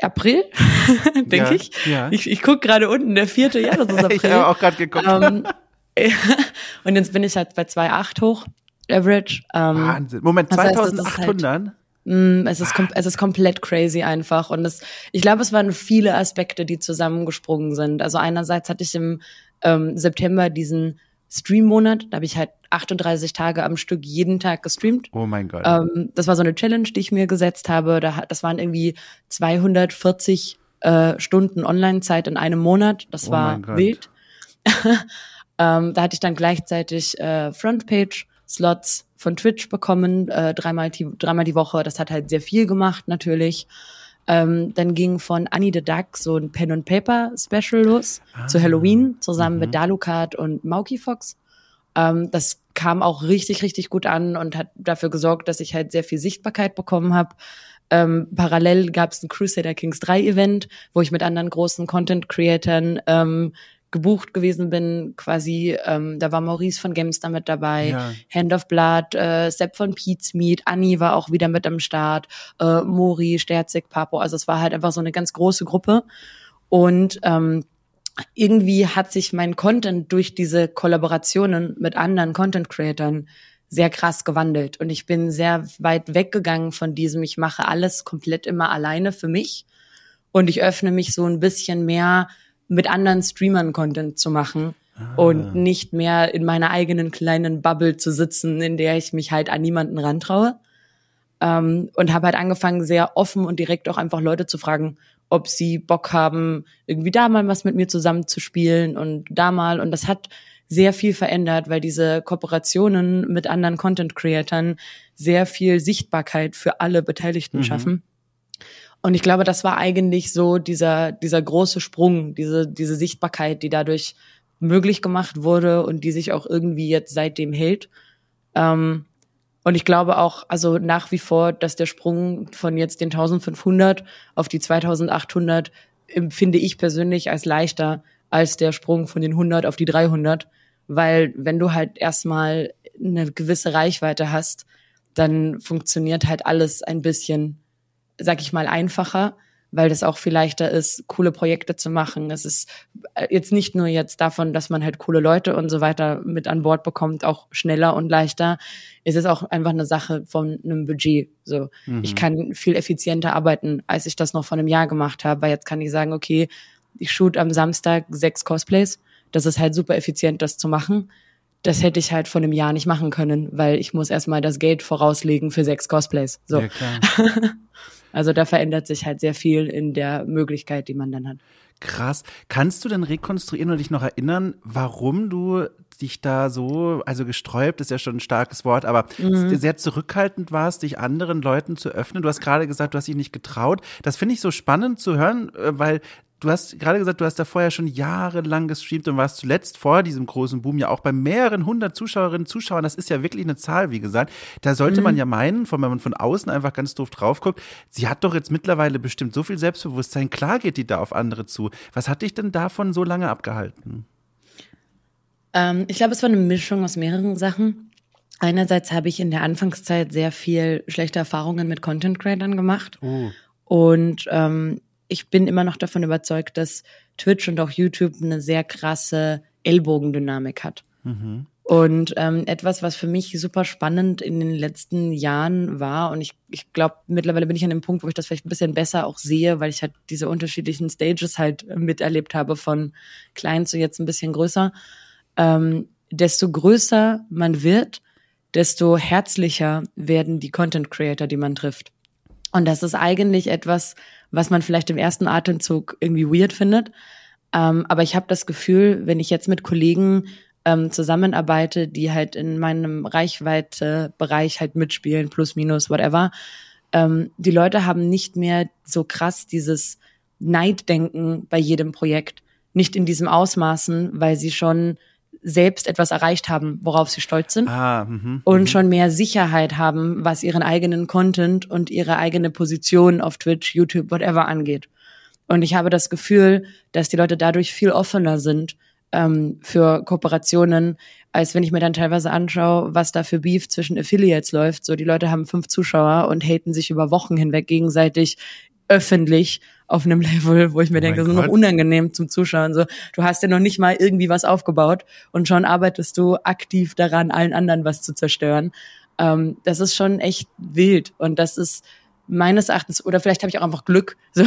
April, denke Ja, ich. ja. Ich, ich guck gerade unten, der vierte, ja, das ist April. Ich habe auch gerade geguckt. ähm, und jetzt bin ich halt bei 2,8 hoch, Average. Ähm, Wahnsinn. Moment, das heißt, das ist halt- 2800? Mm, Es ist, es ist komplett crazy einfach. Und es, ich glaube, es waren viele Aspekte, die zusammengesprungen sind. Also einerseits hatte ich im ähm, September diesen Stream-Monat, da habe ich halt 38 Tage am Stück jeden Tag gestreamt. oh mein Gott. Ähm, das war so eine Challenge, die ich mir gesetzt habe. Da, das waren irgendwie 240 äh, Stunden Online-Zeit in einem Monat. Das Oh war wild. ähm, da hatte ich dann gleichzeitig äh, Frontpage-Slots von Twitch bekommen, äh, dreimal, die, dreimal die Woche. Das hat halt sehr viel gemacht natürlich. Ähm, dann ging von Annie the Duck so ein Pen and Paper Special los ah, zu Halloween zusammen mit mhm. Dalukat und Mauki Fox. Ähm, das kam auch richtig, richtig gut an und hat dafür gesorgt, dass ich halt sehr viel Sichtbarkeit bekommen habe. Ähm, parallel gab es ein Crusader Kings 3 Event, wo ich mit anderen großen Content-Creatern ähm, gebucht gewesen bin, quasi, ähm, da war Maurice von Gamestar mit dabei, ja. Hand of Blood, äh, Sepp von Pete's Meat, Anni war auch wieder mit am Start, äh, Mori, Sterzig, Papo, also es war halt einfach so eine ganz große Gruppe und ähm, irgendwie hat sich mein Content durch diese Kollaborationen mit anderen Content-Creatern sehr krass gewandelt. Und ich bin sehr weit weggegangen von diesem, ich mache alles komplett immer alleine für mich. Und ich öffne mich so ein bisschen mehr mit anderen Streamern Content zu machen. Ah. Und nicht mehr in meiner eigenen kleinen Bubble zu sitzen, in der ich mich halt an niemanden rantraue. Ähm, und habe halt angefangen, sehr offen und direkt auch einfach Leute zu fragen, ob sie Bock haben, irgendwie da mal was mit mir zusammen zu spielen und da mal. Und das hat sehr viel verändert, weil diese Kooperationen mit anderen Content-Creatern sehr viel Sichtbarkeit für alle Beteiligten mhm. schaffen. Und ich glaube, das war eigentlich so dieser, dieser große Sprung, diese, diese Sichtbarkeit, die dadurch möglich gemacht wurde und die sich auch irgendwie jetzt seitdem hält. Ähm, und ich glaube auch, also nach wie vor, dass der Sprung von jetzt den 1500 auf die 2800 empfinde ich persönlich als leichter als der Sprung von den 100 auf die 300. Weil wenn du halt erstmal eine gewisse Reichweite hast, dann funktioniert halt alles ein bisschen, sag ich mal, einfacher weil das auch viel leichter ist, coole Projekte zu machen. Es ist äh, jetzt nicht nur jetzt davon, dass man halt coole Leute und so weiter mit an Bord bekommt, auch schneller und leichter. Es ist auch einfach eine Sache von einem Budget. So, mhm. ich kann viel effizienter arbeiten, als ich das noch vor einem Jahr gemacht habe, weil jetzt kann ich sagen, okay, ich shoot am Samstag sechs Cosplays. Das ist halt super effizient, das zu machen. Das hätte ich halt vor einem Jahr nicht machen können, weil ich muss erstmal das Geld vorauslegen für sechs Cosplays. So. Ja. Also da verändert sich halt sehr viel in der Möglichkeit, die man dann hat. Krass. Kannst du denn rekonstruieren oder dich noch erinnern, warum du dich da so, also gesträubt ist ja schon ein starkes Wort, aber mhm. sehr zurückhaltend warst, dich anderen Leuten zu öffnen. Du hast gerade gesagt, du hast dich nicht getraut. Das finde ich so spannend zu hören, äh, weil du hast gerade gesagt, du hast da vorher schon jahrelang gestreamt und warst zuletzt vor diesem großen Boom ja auch bei mehreren hundert Zuschauerinnen, Zuschauern. Das ist ja wirklich eine Zahl, wie gesagt. Da sollte mhm. man ja meinen, wenn man von außen einfach ganz doof drauf guckt, sie hat doch jetzt mittlerweile bestimmt so viel Selbstbewusstsein. Klar geht die da auf andere zu. Was hat dich denn davon so lange abgehalten? Ähm, ich glaube, es war eine Mischung aus mehreren Sachen. Einerseits habe ich in der Anfangszeit sehr viel schlechte Erfahrungen mit Content Creators gemacht. Oh. Und ähm, ich bin immer noch davon überzeugt, dass Twitch und auch YouTube eine sehr krasse Ellbogendynamik hat. Mhm. Und ähm, etwas, was für mich super spannend in den letzten Jahren war, und ich, ich glaube, mittlerweile bin ich an dem Punkt, wo ich das vielleicht ein bisschen besser auch sehe, weil ich halt diese unterschiedlichen Stages halt miterlebt habe, von klein zu jetzt ein bisschen größer. Ähm, desto größer man wird, desto herzlicher werden die Content Creator, die man trifft. Und das ist eigentlich etwas, was man vielleicht im ersten Atemzug irgendwie weird findet. Ähm, aber ich habe das Gefühl, wenn ich jetzt mit Kollegen ähm, zusammenarbeite, die halt in meinem Reichweite-Bereich halt mitspielen, plus, minus, whatever, ähm, die Leute haben nicht mehr so krass dieses Neiddenken bei jedem Projekt. Nicht in diesem Ausmaßen, weil sie schon selbst etwas erreicht haben, worauf sie stolz sind ah, mh, und mh. schon mehr Sicherheit haben, was ihren eigenen Content und ihre eigene Position auf Twitch, YouTube, whatever angeht. Und ich habe das Gefühl, dass die Leute dadurch viel offener sind ähm, für Kooperationen, als wenn ich mir dann teilweise anschaue, was da für Beef zwischen Affiliates läuft. So, die Leute haben fünf Zuschauer und haten sich über Wochen hinweg gegenseitig öffentlich auf einem Level, wo ich mir oh denke, das ist noch unangenehm zum Zuschauen. So, du hast ja noch nicht mal irgendwie was aufgebaut und schon arbeitest du aktiv daran, allen anderen was zu zerstören. Ähm, das ist schon echt wild und das ist meines Erachtens, oder vielleicht habe ich auch einfach Glück so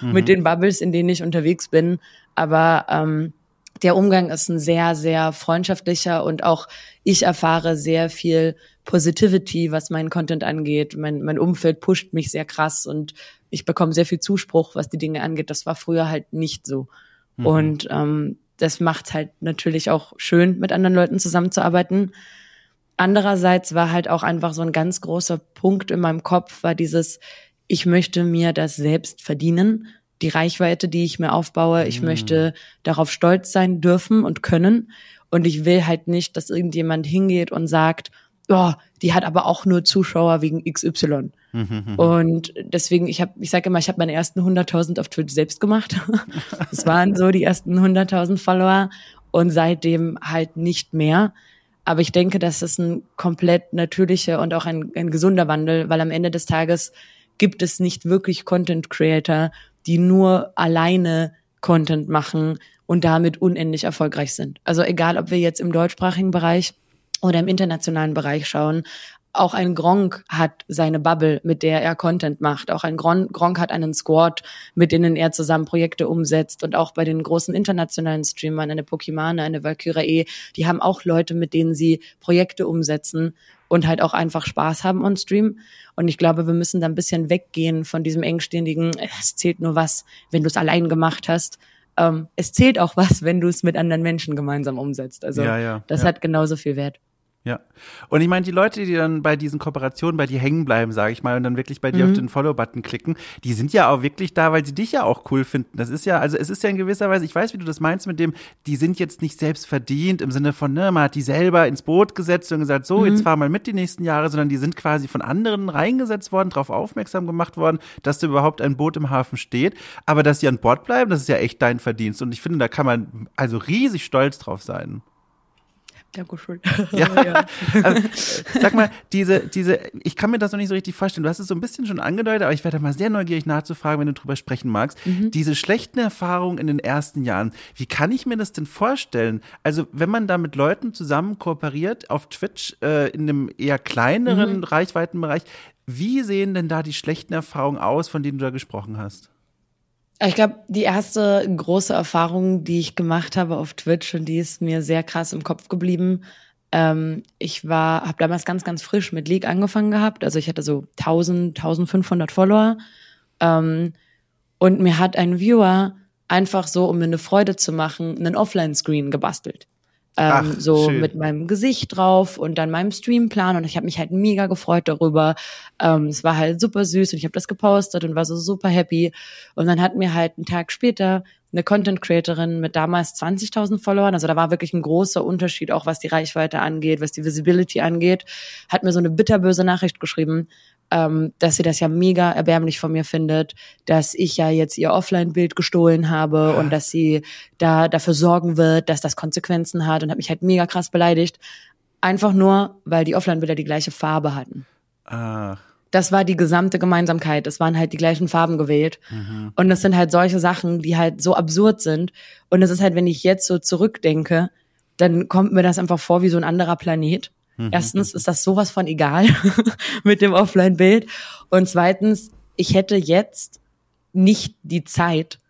mhm. mit den Bubbles, in denen ich unterwegs bin. Aber ähm, der Umgang ist ein sehr, sehr freundschaftlicher und auch ich erfahre sehr viel Positivity, was meinen Content angeht. Mein, mein Umfeld pusht mich sehr krass und ich bekomme sehr viel Zuspruch, was die Dinge angeht. Das war früher halt nicht so. Mhm. Und ähm, das macht halt natürlich auch schön, mit anderen Leuten zusammenzuarbeiten. Andererseits war halt auch einfach so ein ganz großer Punkt in meinem Kopf, war dieses, ich möchte mir das selbst verdienen, die Reichweite, die ich mir aufbaue. Ich mhm. möchte darauf stolz sein dürfen und können. Und ich will halt nicht, dass irgendjemand hingeht und sagt, oh, die hat aber auch nur Zuschauer wegen XY. Mhm. Und deswegen, ich habe, ich sage immer, ich habe meine ersten 100.000 auf Twitch selbst gemacht. das waren so die ersten 100.000 Follower und seitdem halt nicht mehr. Aber ich denke, das ist ein komplett natürlicher und auch ein, ein gesunder Wandel, weil am Ende des Tages gibt es nicht wirklich Content Creator, die nur alleine Content machen und damit unendlich erfolgreich sind. Also egal, ob wir jetzt im deutschsprachigen Bereich oder im internationalen Bereich schauen, auch ein Gronk hat seine Bubble, mit der er Content macht. Auch ein Gron Gronk hat einen Squad, mit denen er zusammen Projekte umsetzt. Und auch bei den großen internationalen Streamern, eine Pokimane, eine Valkyrie, die haben auch Leute, mit denen sie Projekte umsetzen und halt auch einfach Spaß haben on Stream. Und ich glaube, wir müssen da ein bisschen weggehen von diesem engständigen, es zählt nur was, wenn du es allein gemacht hast. Ähm, es zählt auch was, wenn du es mit anderen Menschen gemeinsam umsetzt. Also ja, ja, das ja. hat genauso viel Wert. Ja. Und ich meine, die Leute, die dann bei diesen Kooperationen bei dir hängen bleiben, sage ich mal, und dann wirklich bei dir auf mhm. den Follow-Button klicken, die sind ja auch wirklich da, weil sie dich ja auch cool finden. Das ist ja, also es ist ja in gewisser Weise, ich weiß, wie du das meinst mit dem, die sind jetzt nicht selbst verdient im Sinne von, ne, man hat die selber ins Boot gesetzt und gesagt, so, mhm. jetzt fahr mal mit die nächsten Jahre, sondern die sind quasi von anderen reingesetzt worden, darauf aufmerksam gemacht worden, dass da überhaupt ein Boot im Hafen steht. Aber dass sie an Bord bleiben, das ist ja echt dein Verdienst. Und ich finde, da kann man also riesig stolz drauf sein. Dankeschön. Ja. ja. Also, sag mal, diese, diese, ich kann mir das noch nicht so richtig vorstellen. Du hast es so ein bisschen schon angedeutet, aber ich werde mal sehr neugierig nachzufragen, wenn du drüber sprechen magst. Mhm. Diese schlechten Erfahrungen in den ersten Jahren, wie kann ich mir das denn vorstellen? Also, wenn man da mit Leuten zusammen kooperiert auf Twitch äh, in einem eher kleineren mhm. Reichweitenbereich, wie sehen denn da die schlechten Erfahrungen aus, von denen du da gesprochen hast? Ich glaube, die erste große Erfahrung, die ich gemacht habe auf Twitch und die ist mir sehr krass im Kopf geblieben. Ähm, ich war, habe damals ganz, ganz frisch mit League angefangen gehabt. Also ich hatte so 1000, 1500 Follower. Ähm, und mir hat ein Viewer einfach so, um mir eine Freude zu machen, einen Offline-Screen gebastelt. Ähm, Ach, so schön. mit meinem Gesicht drauf und dann meinem Streamplan und ich habe mich halt mega gefreut darüber. Ähm, es war halt super süß und ich habe das gepostet und war so super happy. Und dann hat mir halt einen Tag später eine Content Creatorin mit damals 20.000 Followern, also da war wirklich ein großer Unterschied, auch was die Reichweite angeht, was die Visibility angeht, hat mir so eine bitterböse Nachricht geschrieben, ähm, dass sie das ja mega erbärmlich von mir findet, dass ich ja jetzt ihr Offline-Bild gestohlen habe und dass sie da dafür sorgen wird, dass das Konsequenzen hat und hat mich halt mega krass beleidigt. Einfach nur, weil die Offline-Bilder die gleiche Farbe hatten. Ach. Das war die gesamte Gemeinsamkeit. Es waren halt die gleichen Farben gewählt. Mhm. Und das sind halt solche Sachen, die halt so absurd sind. Und es ist halt, wenn ich jetzt so zurückdenke, dann kommt mir das einfach vor wie so ein anderer Planet. Mhm. Erstens ist das sowas von egal mit dem Offline-Bild. Und zweitens, ich hätte jetzt nicht die Zeit,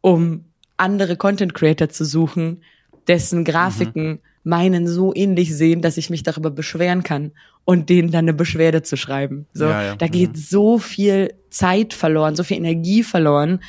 um andere Content Creator zu suchen, dessen Grafiken mhm. meinen so ähnlich sehen, dass ich mich darüber beschweren kann und denen dann eine Beschwerde zu schreiben. So, ja, ja. da geht mhm. so viel Zeit verloren, so viel Energie verloren,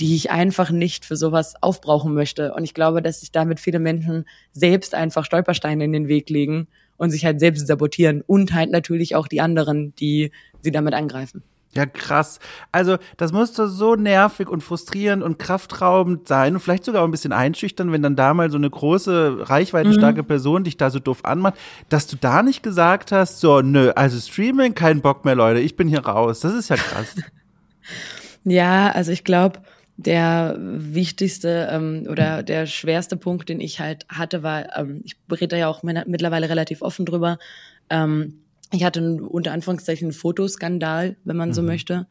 die ich einfach nicht für sowas aufbrauchen möchte. Und ich glaube, dass sich damit viele Menschen selbst einfach Stolpersteine in den Weg legen und sich halt selbst sabotieren und halt natürlich auch die anderen, die sie damit angreifen. Ja, krass. Also, das musste so nervig und frustrierend und kraftraubend sein und vielleicht sogar auch ein bisschen einschüchtern, wenn dann da mal so eine große, reichweitenstarke mhm. Person dich da so doof anmacht, dass du da nicht gesagt hast, so, nö, also Streaming, kein Bock mehr, Leute, ich bin hier raus. Das ist ja krass. ja, also ich glaube, der wichtigste ähm, oder der schwerste Punkt, den ich halt hatte, war, ähm, ich rede ja auch mittlerweile relativ offen drüber. Ähm, ich hatte einen, unter Anführungszeichen einen Fotoskandal, wenn man mhm. so möchte.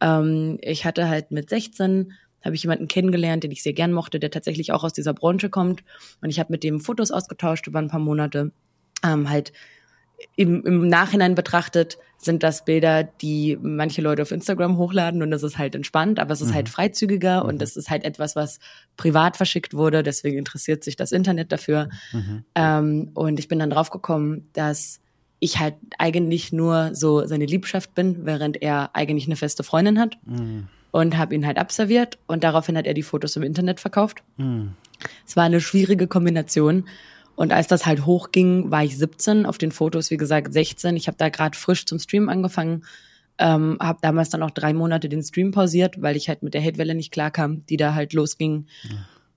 Ähm, ich hatte halt mit 16 habe ich jemanden kennengelernt, den ich sehr gern mochte, der tatsächlich auch aus dieser Branche kommt. Und ich habe mit dem Fotos ausgetauscht über ein paar Monate. Ähm, halt im, im Nachhinein betrachtet sind das Bilder, die manche Leute auf Instagram hochladen und das ist halt entspannt, aber es ist halt mhm. halt freizügiger mhm. und das ist halt etwas, was privat verschickt wurde, deswegen interessiert sich das Internet dafür. Mhm. Ähm, und ich bin dann draufgekommen, dass ich halt eigentlich nur so seine Liebschaft bin, während er eigentlich eine feste Freundin hat. Mhm. Und habe ihn halt abserviert und daraufhin hat er die Fotos im Internet verkauft. Mhm. Es war eine schwierige Kombination. Und als das halt hochging, war ich 17, auf den Fotos, wie gesagt, 16. Ich habe da gerade frisch zum Stream angefangen. Ähm, habe damals dann auch drei Monate den Stream pausiert, weil ich halt mit der Hatewelle nicht klarkam, die da halt losging. Ja.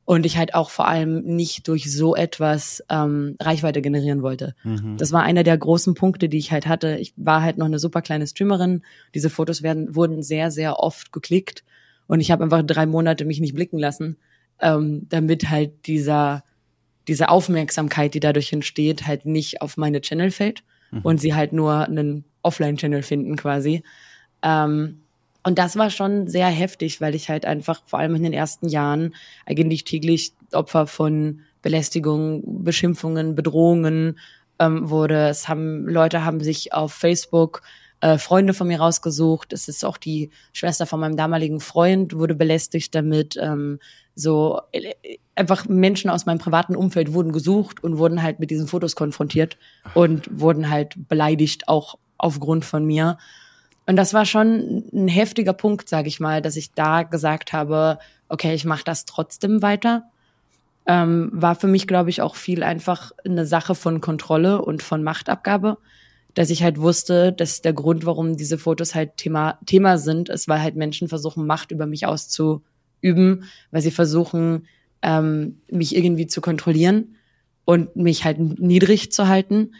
Und ich halt auch vor allem nicht durch so etwas ähm, Reichweite generieren wollte. Mhm. Das war einer der großen Punkte, die ich halt hatte. Ich war halt noch eine super kleine Streamerin. Diese Fotos werden, wurden sehr, sehr oft geklickt. Und ich habe einfach drei Monate mich nicht blicken lassen, ähm, damit halt dieser, diese Aufmerksamkeit, die dadurch entsteht, halt nicht auf meine Channel fällt mhm. und sie halt nur einen Offline-Channel finden quasi. Ähm, und das war schon sehr heftig, weil ich halt einfach vor allem in den ersten Jahren eigentlich täglich Opfer von Belästigungen, Beschimpfungen, Bedrohungen ähm, wurde. Es haben Leute haben sich auf Facebook äh, Freunde von mir rausgesucht. Es ist auch die Schwester von meinem damaligen Freund wurde belästigt damit. Ähm, so äh, einfach Menschen aus meinem privaten Umfeld wurden gesucht und wurden halt mit diesen Fotos konfrontiert und wurden halt beleidigt auch aufgrund von mir. Und das war schon ein heftiger Punkt, sage ich mal, dass ich da gesagt habe, okay, ich mache das trotzdem weiter. Ähm, war für mich, glaube ich, auch viel einfach eine Sache von Kontrolle und von Machtabgabe, dass ich halt wusste, dass der Grund, warum diese Fotos halt Thema, Thema sind, ist, weil halt Menschen versuchen, Macht über mich auszuüben, weil sie versuchen, ähm, mich irgendwie zu kontrollieren und mich halt niedrig zu halten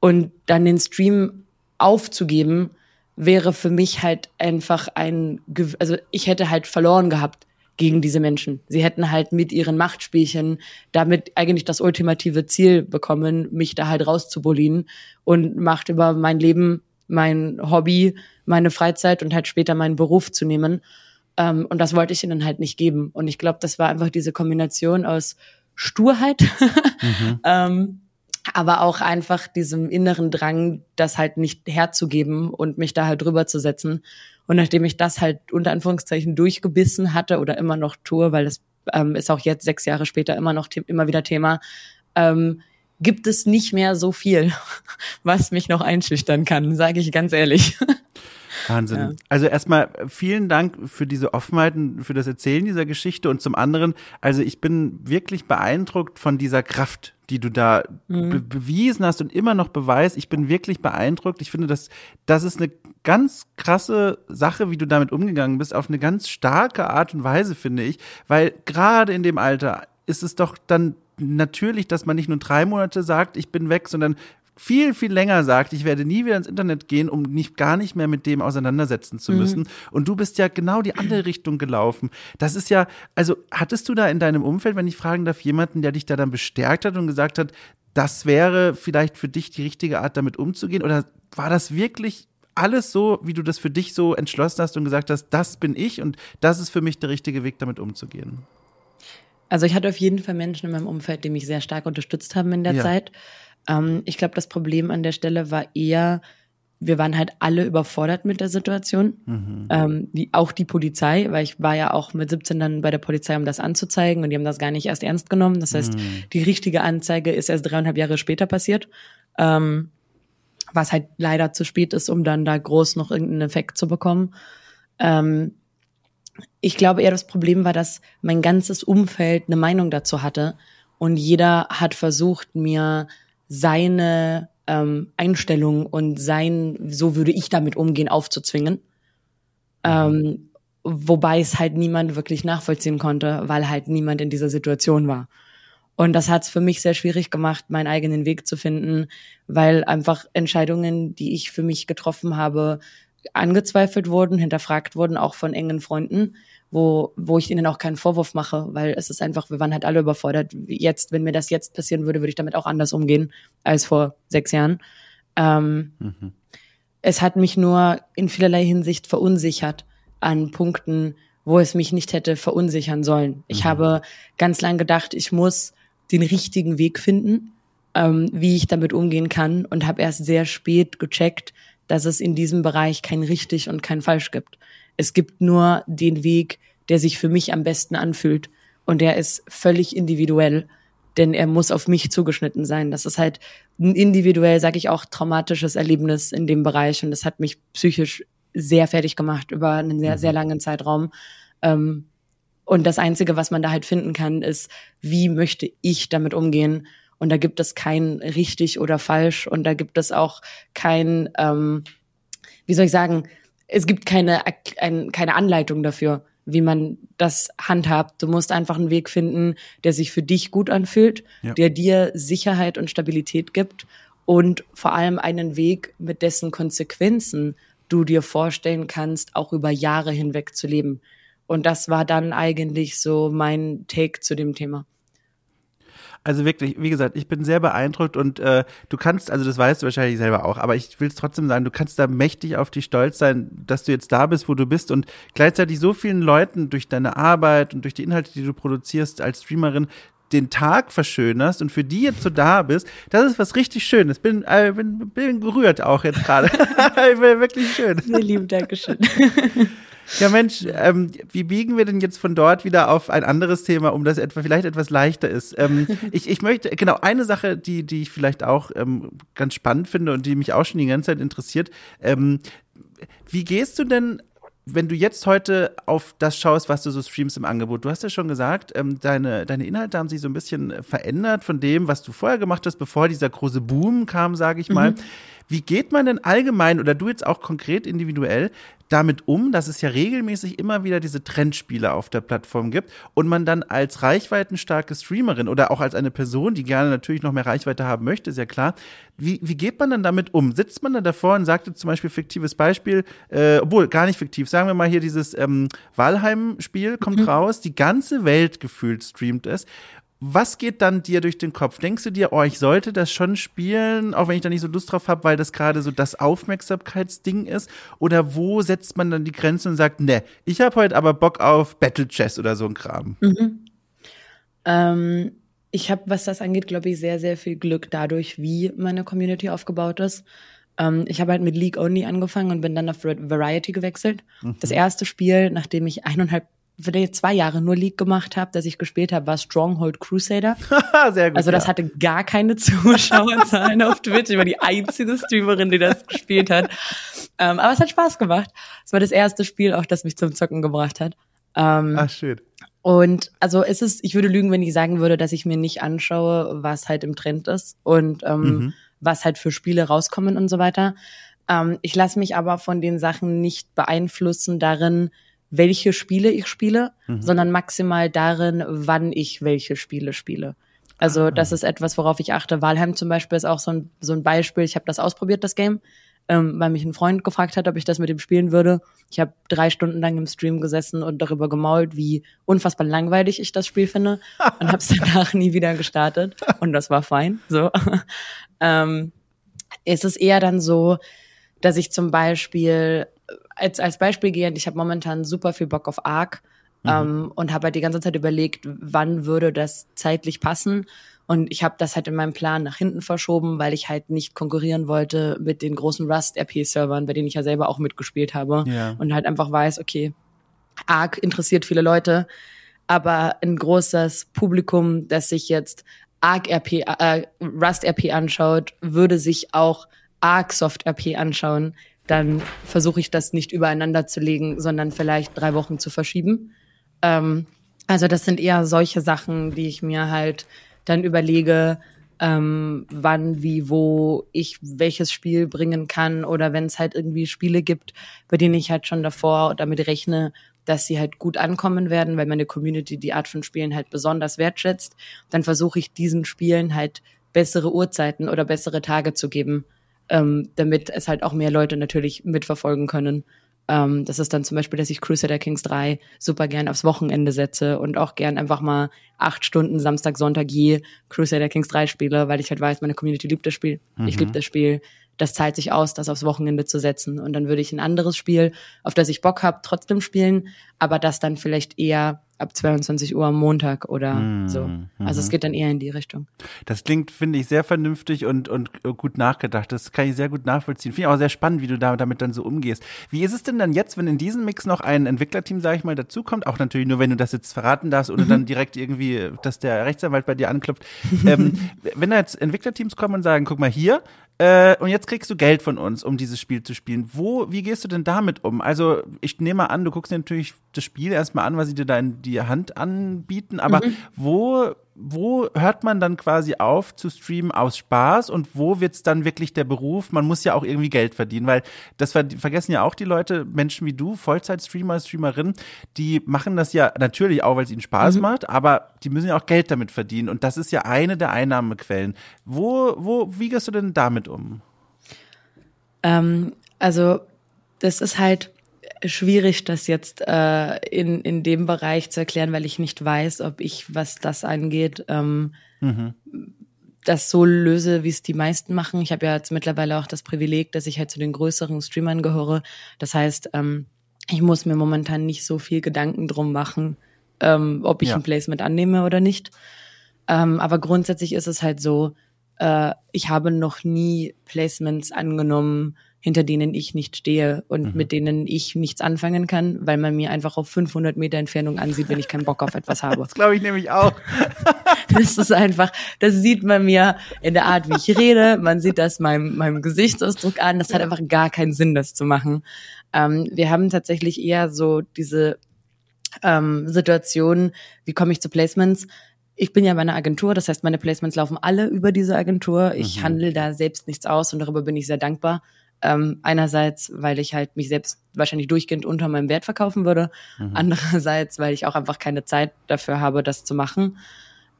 und dann den Stream aufzugeben, wäre für mich halt einfach ein, also ich hätte halt verloren gehabt gegen diese Menschen. Sie hätten halt mit ihren Machtspielchen damit eigentlich das ultimative Ziel bekommen, mich da halt rauszubullen und Macht über mein Leben, mein Hobby, meine Freizeit und halt später meinen Beruf zu nehmen. Ähm, und das wollte ich ihnen halt nicht geben. Und ich glaube, das war einfach diese Kombination aus Sturheit, mhm. ähm, aber auch einfach diesem inneren Drang, das halt nicht herzugeben und mich da halt drüber zu setzen. Und nachdem ich das halt unter Anführungszeichen durchgebissen hatte oder immer noch tue, weil das ähm, ist auch jetzt sechs Jahre später immer noch immer wieder Thema, ähm, gibt es nicht mehr so viel, was mich noch einschüchtern kann, sage ich ganz ehrlich. Wahnsinn. Ja. Also erstmal vielen Dank für diese Offenheit und für das Erzählen dieser Geschichte und zum anderen, also ich bin wirklich beeindruckt von dieser Kraft, die du da mhm. be bewiesen hast und immer noch beweist. Ich bin wirklich beeindruckt. Ich finde, das, das ist eine ganz krasse Sache, wie du damit umgegangen bist, auf eine ganz starke Art und Weise, finde ich, weil gerade in dem Alter ist es doch dann natürlich, dass man nicht nur drei Monate sagt, ich bin weg, sondern viel, viel länger sagt, ich werde nie wieder ins Internet gehen, um mich gar nicht mehr mit dem auseinandersetzen zu müssen. Mhm. Und du bist ja genau die andere Richtung gelaufen. Das ist ja, also hattest du da in deinem Umfeld, wenn ich fragen darf, jemanden, der dich da dann bestärkt hat und gesagt hat, das wäre vielleicht für dich die richtige Art, damit umzugehen? Oder war das wirklich alles so, wie du das für dich so entschlossen hast und gesagt hast, das bin ich und das ist für mich der richtige Weg, damit umzugehen? Also ich hatte auf jeden Fall Menschen in meinem Umfeld, die mich sehr stark unterstützt haben in der ja. Zeit. Ähm, ich glaube, das Problem an der Stelle war eher, wir waren halt alle überfordert mit der Situation, mhm. ähm, wie auch die Polizei, weil ich war ja auch mit 17 dann bei der Polizei, um das anzuzeigen und die haben das gar nicht erst ernst genommen. Das heißt, mhm. die richtige Anzeige ist erst dreieinhalb Jahre später passiert, ähm, was halt leider zu spät ist, um dann da groß noch irgendeinen Effekt zu bekommen. Ähm, ich glaube eher das Problem war, dass mein ganzes Umfeld eine Meinung dazu hatte und jeder hat versucht, mir seine ähm, Einstellung und sein, so würde ich damit umgehen, aufzuzwingen. Ähm, wobei es halt niemand wirklich nachvollziehen konnte, weil halt niemand in dieser Situation war. Und das hat es für mich sehr schwierig gemacht, meinen eigenen Weg zu finden, weil einfach Entscheidungen, die ich für mich getroffen habe, angezweifelt wurden, hinterfragt wurden, auch von engen Freunden, wo, wo ich ihnen auch keinen Vorwurf mache, weil es ist einfach, wir waren halt alle überfordert. Jetzt, wenn mir das jetzt passieren würde, würde ich damit auch anders umgehen als vor sechs Jahren. Ähm, mhm. Es hat mich nur in vielerlei Hinsicht verunsichert an Punkten, wo es mich nicht hätte verunsichern sollen. Ich mhm. habe ganz lang gedacht, ich muss den richtigen Weg finden, ähm, wie ich damit umgehen kann und habe erst sehr spät gecheckt, dass es in diesem Bereich kein richtig und kein falsch gibt. Es gibt nur den Weg, der sich für mich am besten anfühlt. Und der ist völlig individuell, denn er muss auf mich zugeschnitten sein. Das ist halt ein individuell, sage ich auch, traumatisches Erlebnis in dem Bereich. Und das hat mich psychisch sehr fertig gemacht über einen sehr, sehr mhm. langen Zeitraum. Ähm, und das Einzige, was man da halt finden kann, ist, wie möchte ich damit umgehen? Und da gibt es kein richtig oder falsch. Und da gibt es auch kein, ähm, wie soll ich sagen, es gibt keine, ein, keine Anleitung dafür, wie man das handhabt. Du musst einfach einen Weg finden, der sich für dich gut anfühlt, ja. der dir Sicherheit und Stabilität gibt und vor allem einen Weg, mit dessen Konsequenzen du dir vorstellen kannst, auch über Jahre hinweg zu leben. Und das war dann eigentlich so mein Take zu dem Thema. Also wirklich, wie gesagt, ich bin sehr beeindruckt und äh, du kannst, also das weißt du wahrscheinlich selber auch, aber ich will es trotzdem sagen, du kannst da mächtig auf dich stolz sein, dass du jetzt da bist, wo du bist und gleichzeitig so vielen Leuten durch deine Arbeit und durch die Inhalte, die du produzierst als Streamerin, den Tag verschönerst und für die jetzt so da bist, das ist was richtig Schönes. Bin, äh, bin, bin gerührt auch jetzt gerade. wirklich schön. Sehr lieben, Dankeschön. Ja, Mensch, ähm, wie biegen wir denn jetzt von dort wieder auf ein anderes Thema, um das etwa vielleicht etwas leichter ist? Ähm, ich, ich möchte, genau, eine Sache, die, die ich vielleicht auch ähm, ganz spannend finde und die mich auch schon die ganze Zeit interessiert. Ähm, wie gehst du denn wenn du jetzt heute auf das schaust, was du so streamst im Angebot, du hast ja schon gesagt, ähm, deine, deine Inhalte haben sich so ein bisschen verändert von dem, was du vorher gemacht hast, bevor dieser große Boom kam, sage ich mal. Mhm. Wie geht man denn allgemein oder du jetzt auch konkret individuell damit um, dass es ja regelmäßig immer wieder diese Trendspiele auf der Plattform gibt und man dann als reichweitenstarke Streamerin oder auch als eine Person, die gerne natürlich noch mehr Reichweite haben möchte, ist ja klar. Wie, wie geht man dann damit um? Sitzt man dann davor und sagt jetzt zum Beispiel fiktives Beispiel, äh, obwohl gar nicht fiktiv, sagen wir mal hier dieses ähm, Walheim-Spiel kommt mhm. raus, die ganze Welt gefühlt streamt es was geht dann dir durch den Kopf? Denkst du dir, oh, ich sollte das schon spielen, auch wenn ich da nicht so Lust drauf habe, weil das gerade so das Aufmerksamkeitsding ist? Oder wo setzt man dann die Grenze und sagt, ne, ich habe heute aber Bock auf Battle Chess oder so ein Kram? Mhm. Ähm, ich habe, was das angeht, glaube ich, sehr, sehr viel Glück dadurch, wie meine Community aufgebaut ist. Ähm, ich habe halt mit League Only angefangen und bin dann auf Variety gewechselt. Mhm. Das erste Spiel, nachdem ich eineinhalb wenn ich zwei Jahre nur League gemacht habe, dass ich gespielt habe, war Stronghold Crusader. Sehr gut. Also das ja. hatte gar keine Zuschauerzahlen auf Twitch. Ich war die einzige Streamerin, die das gespielt hat. Ähm, aber es hat Spaß gemacht. Es war das erste Spiel, auch das mich zum Zocken gebracht hat. Ähm, Ach, schön. Und also ist es, ich würde lügen, wenn ich sagen würde, dass ich mir nicht anschaue, was halt im Trend ist und ähm, mhm. was halt für Spiele rauskommen und so weiter. Ähm, ich lasse mich aber von den Sachen nicht beeinflussen darin, welche Spiele ich spiele, mhm. sondern maximal darin, wann ich welche Spiele spiele. Also ah. das ist etwas, worauf ich achte. Valheim zum Beispiel ist auch so ein, so ein Beispiel. Ich habe das ausprobiert, das Game, ähm, weil mich ein Freund gefragt hat, ob ich das mit ihm spielen würde. Ich habe drei Stunden lang im Stream gesessen und darüber gemault, wie unfassbar langweilig ich das Spiel finde und habe es danach nie wieder gestartet. Und das war fein. So. ähm, es ist eher dann so, dass ich zum Beispiel als, als Beispiel gehend, ich habe momentan super viel Bock auf Arc mhm. ähm, und habe halt die ganze Zeit überlegt, wann würde das zeitlich passen. Und ich habe das halt in meinem Plan nach hinten verschoben, weil ich halt nicht konkurrieren wollte mit den großen Rust-RP-Servern, bei denen ich ja selber auch mitgespielt habe. Ja. Und halt einfach weiß, okay, Arc interessiert viele Leute, aber ein großes Publikum, das sich jetzt Arc RP, äh, Rust RP anschaut, würde sich auch Arc Soft RP anschauen, dann versuche ich das nicht übereinander zu legen, sondern vielleicht drei Wochen zu verschieben. Ähm, also das sind eher solche Sachen, die ich mir halt dann überlege, ähm, wann, wie, wo ich welches Spiel bringen kann oder wenn es halt irgendwie Spiele gibt, bei denen ich halt schon davor damit rechne, dass sie halt gut ankommen werden, weil meine Community die Art von Spielen halt besonders wertschätzt, dann versuche ich diesen Spielen halt bessere Uhrzeiten oder bessere Tage zu geben ähm, damit es halt auch mehr Leute natürlich mitverfolgen können. Ähm, das ist dann zum Beispiel, dass ich Crusader Kings 3 super gern aufs Wochenende setze und auch gern einfach mal acht Stunden Samstag, Sonntag je Crusader Kings 3 spiele, weil ich halt weiß, meine Community liebt das Spiel. Mhm. Ich liebe das Spiel. Das zahlt sich aus, das aufs Wochenende zu setzen. Und dann würde ich ein anderes Spiel, auf das ich Bock habe, trotzdem spielen, aber das dann vielleicht eher ab 22 Uhr am Montag oder mm, so. Also es mhm. geht dann eher in die Richtung. Das klingt, finde ich, sehr vernünftig und, und gut nachgedacht. Das kann ich sehr gut nachvollziehen. Finde ich auch sehr spannend, wie du da, damit dann so umgehst. Wie ist es denn dann jetzt, wenn in diesem Mix noch ein Entwicklerteam, sage ich mal, dazukommt? Auch natürlich nur, wenn du das jetzt verraten darfst, ohne mhm. dann direkt irgendwie, dass der Rechtsanwalt bei dir anklopft. ähm, wenn da jetzt Entwicklerteams kommen und sagen, guck mal hier, äh, und jetzt kriegst du Geld von uns, um dieses Spiel zu spielen. Wo, wie gehst du denn damit um? Also, ich nehme mal an, du guckst dir natürlich das Spiel erstmal an, was sie dir da in die Hand anbieten, aber mhm. wo wo hört man dann quasi auf zu streamen aus Spaß und wo wird's dann wirklich der Beruf? Man muss ja auch irgendwie Geld verdienen, weil das vergessen ja auch die Leute, Menschen wie du, Vollzeit-Streamer, Streamerin, die machen das ja natürlich auch, weil es ihnen Spaß mhm. macht, aber die müssen ja auch Geld damit verdienen und das ist ja eine der Einnahmequellen. Wo, wo, wie gehst du denn damit um? Ähm, also, das ist halt schwierig, das jetzt äh, in, in dem Bereich zu erklären, weil ich nicht weiß, ob ich, was das angeht, ähm, mhm. das so löse, wie es die meisten machen. Ich habe ja jetzt mittlerweile auch das Privileg, dass ich halt zu den größeren Streamern gehöre. Das heißt, ähm, ich muss mir momentan nicht so viel Gedanken drum machen, ähm, ob ich ja. ein Placement annehme oder nicht. Ähm, aber grundsätzlich ist es halt so, äh, ich habe noch nie Placements angenommen, hinter denen ich nicht stehe und mhm. mit denen ich nichts anfangen kann, weil man mir einfach auf 500 Meter Entfernung ansieht, wenn ich keinen Bock auf etwas habe. Das glaube ich nämlich auch. das ist einfach, das sieht man mir in der Art, wie ich rede. Man sieht das meinem, meinem Gesichtsausdruck an. Das hat einfach gar keinen Sinn, das zu machen. Ähm, wir haben tatsächlich eher so diese ähm, Situation, wie komme ich zu Placements? ich bin ja bei einer Agentur, das heißt, meine Placements laufen alle über diese Agentur. Ich mhm. handle da selbst nichts aus und darüber bin ich sehr dankbar. Ähm, einerseits, weil ich halt mich selbst wahrscheinlich durchgehend unter meinem Wert verkaufen würde. Mhm. Andererseits, weil ich auch einfach keine Zeit dafür habe, das zu machen.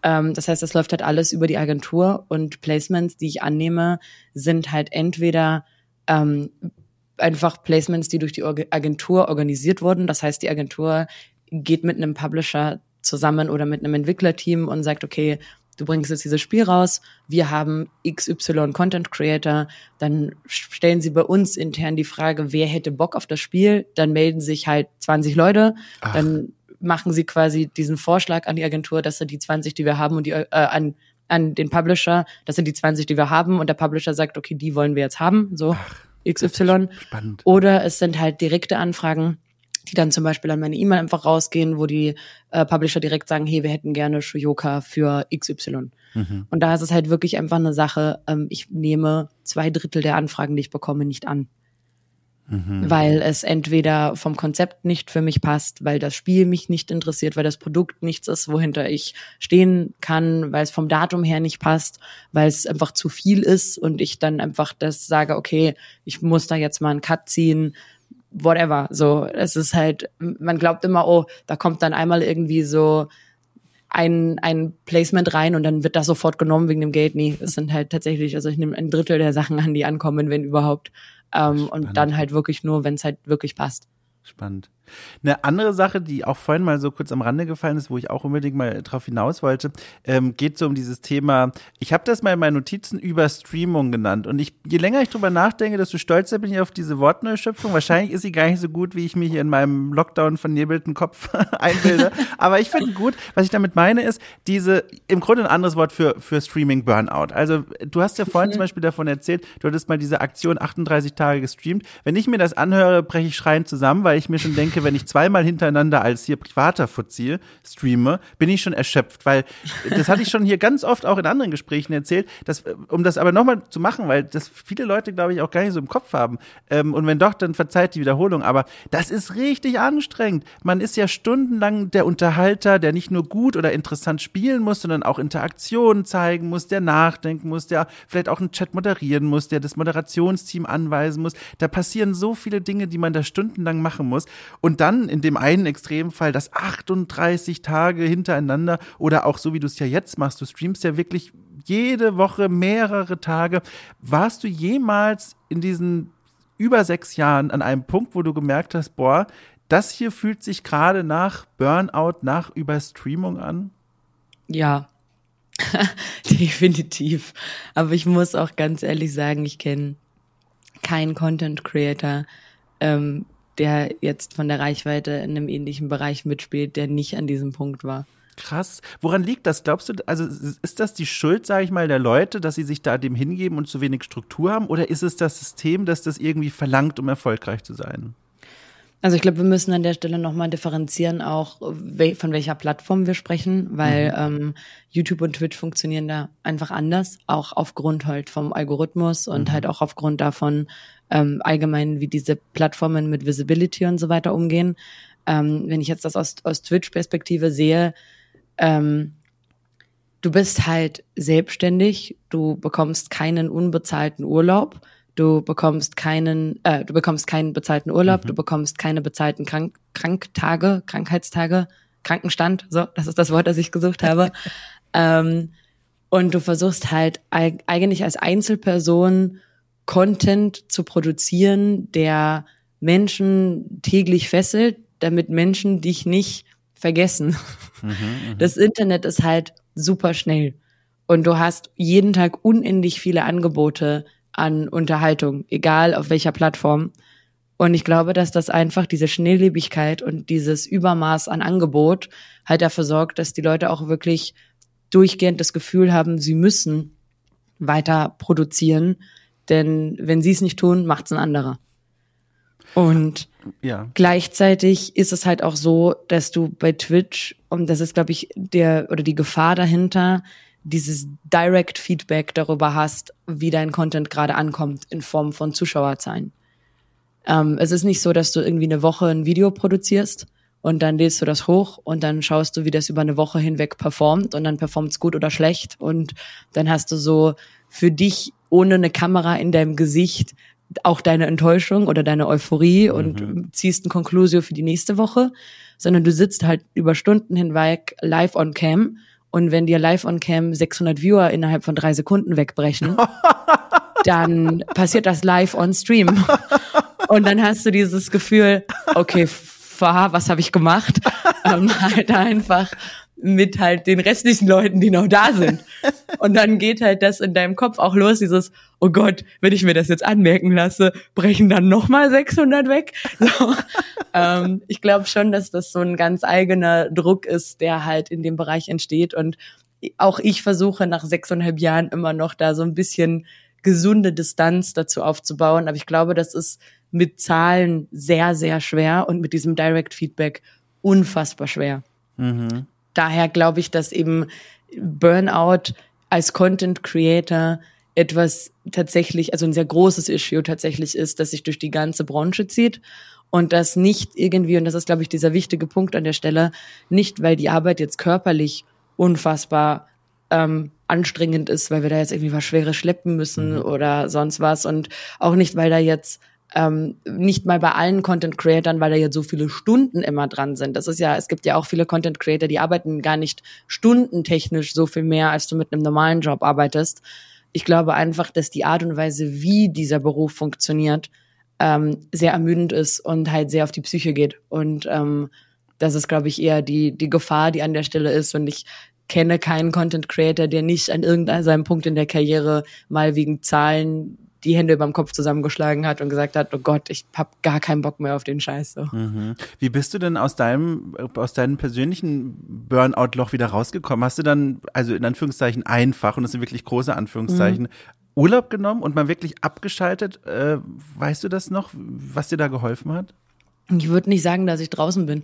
Ähm, das heißt, es läuft halt alles über die Agentur und Placements, die ich annehme, sind halt entweder ähm, einfach Placements, die durch die Agentur organisiert wurden. Das heißt, die Agentur geht mit einem Publisher zusammen oder mit einem Entwicklerteam und sagt, okay, du bringst jetzt dieses Spiel raus, wir haben XY Content Creator, dann stellen sie bei uns intern die Frage, wer hätte Bock auf das Spiel, dann melden sich halt 20 Leute, Ach. dann machen sie quasi diesen Vorschlag an die Agentur, dass sind die 20, die wir haben und die äh, an an den Publisher, das sind die 20, die wir haben und der Publisher sagt, okay, die wollen wir jetzt haben, so Ach, XY. Spannend. Oder es sind halt direkte Anfragen, die dann zum Beispiel an meine E-Mail einfach rausgehen, wo die äh, Publisher direkt sagen, hey, wir hätten gerne Shuyoka für XY. Mhm. Und da ist es halt wirklich einfach eine Sache, ähm, ich nehme zwei Drittel der Anfragen, die ich bekomme, nicht an. Mhm. Weil es entweder vom Konzept nicht für mich passt, weil das Spiel mich nicht interessiert, weil das Produkt nichts ist, wohinter ich stehen kann, weil es vom Datum her nicht passt, weil es einfach zu viel ist und ich dann einfach das sage, okay, ich muss da jetzt mal einen Cut ziehen, whatever. So, es ist halt, man glaubt immer, oh, da kommt dann einmal irgendwie so ein, ein Placement rein und dann wird das sofort genommen wegen dem Geld. Nee, es sind halt tatsächlich, also ich nehme ein Drittel der Sachen an, die ankommen, wenn überhaupt. Ähm, und dann halt wirklich nur, wenn es halt wirklich passt. Spannend. Eine andere Sache, die auch vorhin mal so kurz am Rande gefallen ist, wo ich auch unbedingt mal drauf hinaus wollte, ähm, geht so um dieses Thema. Ich habe das mal in meinen Notizen Überstreamung genannt. Und ich, je länger ich drüber nachdenke, desto stolzer bin ich auf diese Wortneuschöpfung. Wahrscheinlich ist sie gar nicht so gut, wie ich mir hier in meinem Lockdown vernebelten Kopf einbilde. Aber ich finde gut, was ich damit meine, ist diese, im Grunde ein anderes Wort für, für Streaming Burnout. Also du hast ja vorhin mhm. zum Beispiel davon erzählt, du hattest mal diese Aktion 38 Tage gestreamt. Wenn ich mir das anhöre, breche ich schreiend zusammen, weil ich mir schon denke, wenn ich zweimal hintereinander als hier privater Fuzzi streame, bin ich schon erschöpft, weil das hatte ich schon hier ganz oft auch in anderen Gesprächen erzählt, dass, um das aber nochmal zu machen, weil das viele Leute, glaube ich, auch gar nicht so im Kopf haben. Ähm, und wenn doch, dann verzeiht die Wiederholung. Aber das ist richtig anstrengend. Man ist ja stundenlang der Unterhalter, der nicht nur gut oder interessant spielen muss, sondern auch Interaktionen zeigen muss, der nachdenken muss, der vielleicht auch einen Chat moderieren muss, der das Moderationsteam anweisen muss. Da passieren so viele Dinge, die man da stundenlang machen muss. Und dann in dem einen Extremfall das 38 Tage hintereinander oder auch so wie du es ja jetzt machst, du streamst ja wirklich jede Woche mehrere Tage. Warst du jemals in diesen über sechs Jahren an einem Punkt, wo du gemerkt hast, boah, das hier fühlt sich gerade nach Burnout, nach Überstreamung an? Ja, definitiv. Aber ich muss auch ganz ehrlich sagen, ich kenne keinen Content Creator, ähm, der jetzt von der Reichweite in einem ähnlichen Bereich mitspielt, der nicht an diesem Punkt war. Krass. Woran liegt das? Glaubst du, also ist das die Schuld, sage ich mal, der Leute, dass sie sich da dem hingeben und zu wenig Struktur haben? Oder ist es das System, das das irgendwie verlangt, um erfolgreich zu sein? Also ich glaube, wir müssen an der Stelle nochmal differenzieren, auch von welcher Plattform wir sprechen, weil mhm. ähm, YouTube und Twitch funktionieren da einfach anders, auch aufgrund halt vom Algorithmus und mhm. halt auch aufgrund davon ähm, allgemein, wie diese Plattformen mit Visibility und so weiter umgehen. Ähm, wenn ich jetzt das aus, aus Twitch-Perspektive sehe, ähm, du bist halt selbstständig, du bekommst keinen unbezahlten Urlaub, du bekommst keinen, äh, du bekommst keinen bezahlten Urlaub, mhm. du bekommst keine bezahlten Krank Kranktage, Krankheitstage, Krankenstand, so, das ist das Wort, das ich gesucht habe. ähm, und du versuchst halt eigentlich als Einzelperson Content zu produzieren, der Menschen täglich fesselt, damit Menschen dich nicht vergessen. Mhm, mhm, das Internet ist halt super schnell. Und du hast jeden Tag unendlich viele Angebote an Unterhaltung, egal auf welcher Plattform. Und ich glaube, dass das einfach diese Schnelllebigkeit und dieses Übermaß an Angebot halt dafür sorgt, dass die Leute auch wirklich durchgehend das Gefühl haben, sie müssen weiter produzieren. Denn wenn sie es nicht tun, macht es ein anderer. Und ja. gleichzeitig ist es halt auch so, dass du bei Twitch, und das ist, glaube ich, der oder die Gefahr dahinter, dieses Direct Feedback darüber hast, wie dein Content gerade ankommt in Form von Zuschauerzahlen. Ähm, es ist nicht so, dass du irgendwie eine Woche ein Video produzierst und dann lädst du das hoch und dann schaust du, wie das über eine Woche hinweg performt und dann performt es gut oder schlecht und dann hast du so für dich ohne eine Kamera in deinem Gesicht auch deine Enttäuschung oder deine Euphorie mhm. und ziehst ein Conclusio für die nächste Woche, sondern du sitzt halt über Stunden hinweg live on cam und wenn dir live on cam 600 Viewer innerhalb von drei Sekunden wegbrechen, dann passiert das live on stream. Und dann hast du dieses Gefühl, okay, was habe ich gemacht? Ähm, halt einfach mit halt den restlichen Leuten, die noch da sind. Und dann geht halt das in deinem Kopf auch los, dieses, oh Gott, wenn ich mir das jetzt anmerken lasse, brechen dann nochmal 600 weg. So, ähm, ich glaube schon, dass das so ein ganz eigener Druck ist, der halt in dem Bereich entsteht. Und auch ich versuche nach sechseinhalb Jahren immer noch da so ein bisschen gesunde Distanz dazu aufzubauen. Aber ich glaube, das ist mit Zahlen sehr, sehr schwer und mit diesem Direct Feedback unfassbar schwer. Mhm daher glaube ich, dass eben Burnout als Content Creator etwas tatsächlich, also ein sehr großes Issue tatsächlich ist, dass sich durch die ganze Branche zieht und das nicht irgendwie, und das ist, glaube ich, dieser wichtige Punkt an der Stelle, nicht, weil die Arbeit jetzt körperlich unfassbar ähm, anstrengend ist, weil wir da jetzt irgendwie was Schweres schleppen müssen mhm. oder sonst was und auch nicht, weil da jetzt ähm, nicht mal bei allen Content Creatern, weil da jetzt so viele Stunden immer dran sind. Das ist ja, es gibt ja auch viele Content Creator, die arbeiten gar nicht stundentechnisch so viel mehr, als du mit einem normalen Job arbeitest. Ich glaube einfach, dass die Art und Weise, wie dieser Beruf funktioniert, ähm, sehr ermüdend ist und halt sehr auf die Psyche geht. Und ähm, das ist, glaube ich, eher die, die Gefahr, die an der Stelle ist. Und ich kenne keinen Content Creator, der nicht an irgendeinem Punkt in der Karriere mal wegen Zahlen die Hände über dem Kopf zusammengeschlagen hat und gesagt hat, oh Gott, ich hab gar keinen Bock mehr auf den Scheiß. So. Mhm. Wie bist du denn aus deinem, aus deinem persönlichen Burnout-Loch wieder rausgekommen? Hast du dann, also in Anführungszeichen einfach, und das sind wirklich große Anführungszeichen, mhm. Urlaub genommen und mal wirklich abgeschaltet? Äh, weißt du das noch, was dir da geholfen hat? Ich würde nicht sagen, dass ich draußen bin.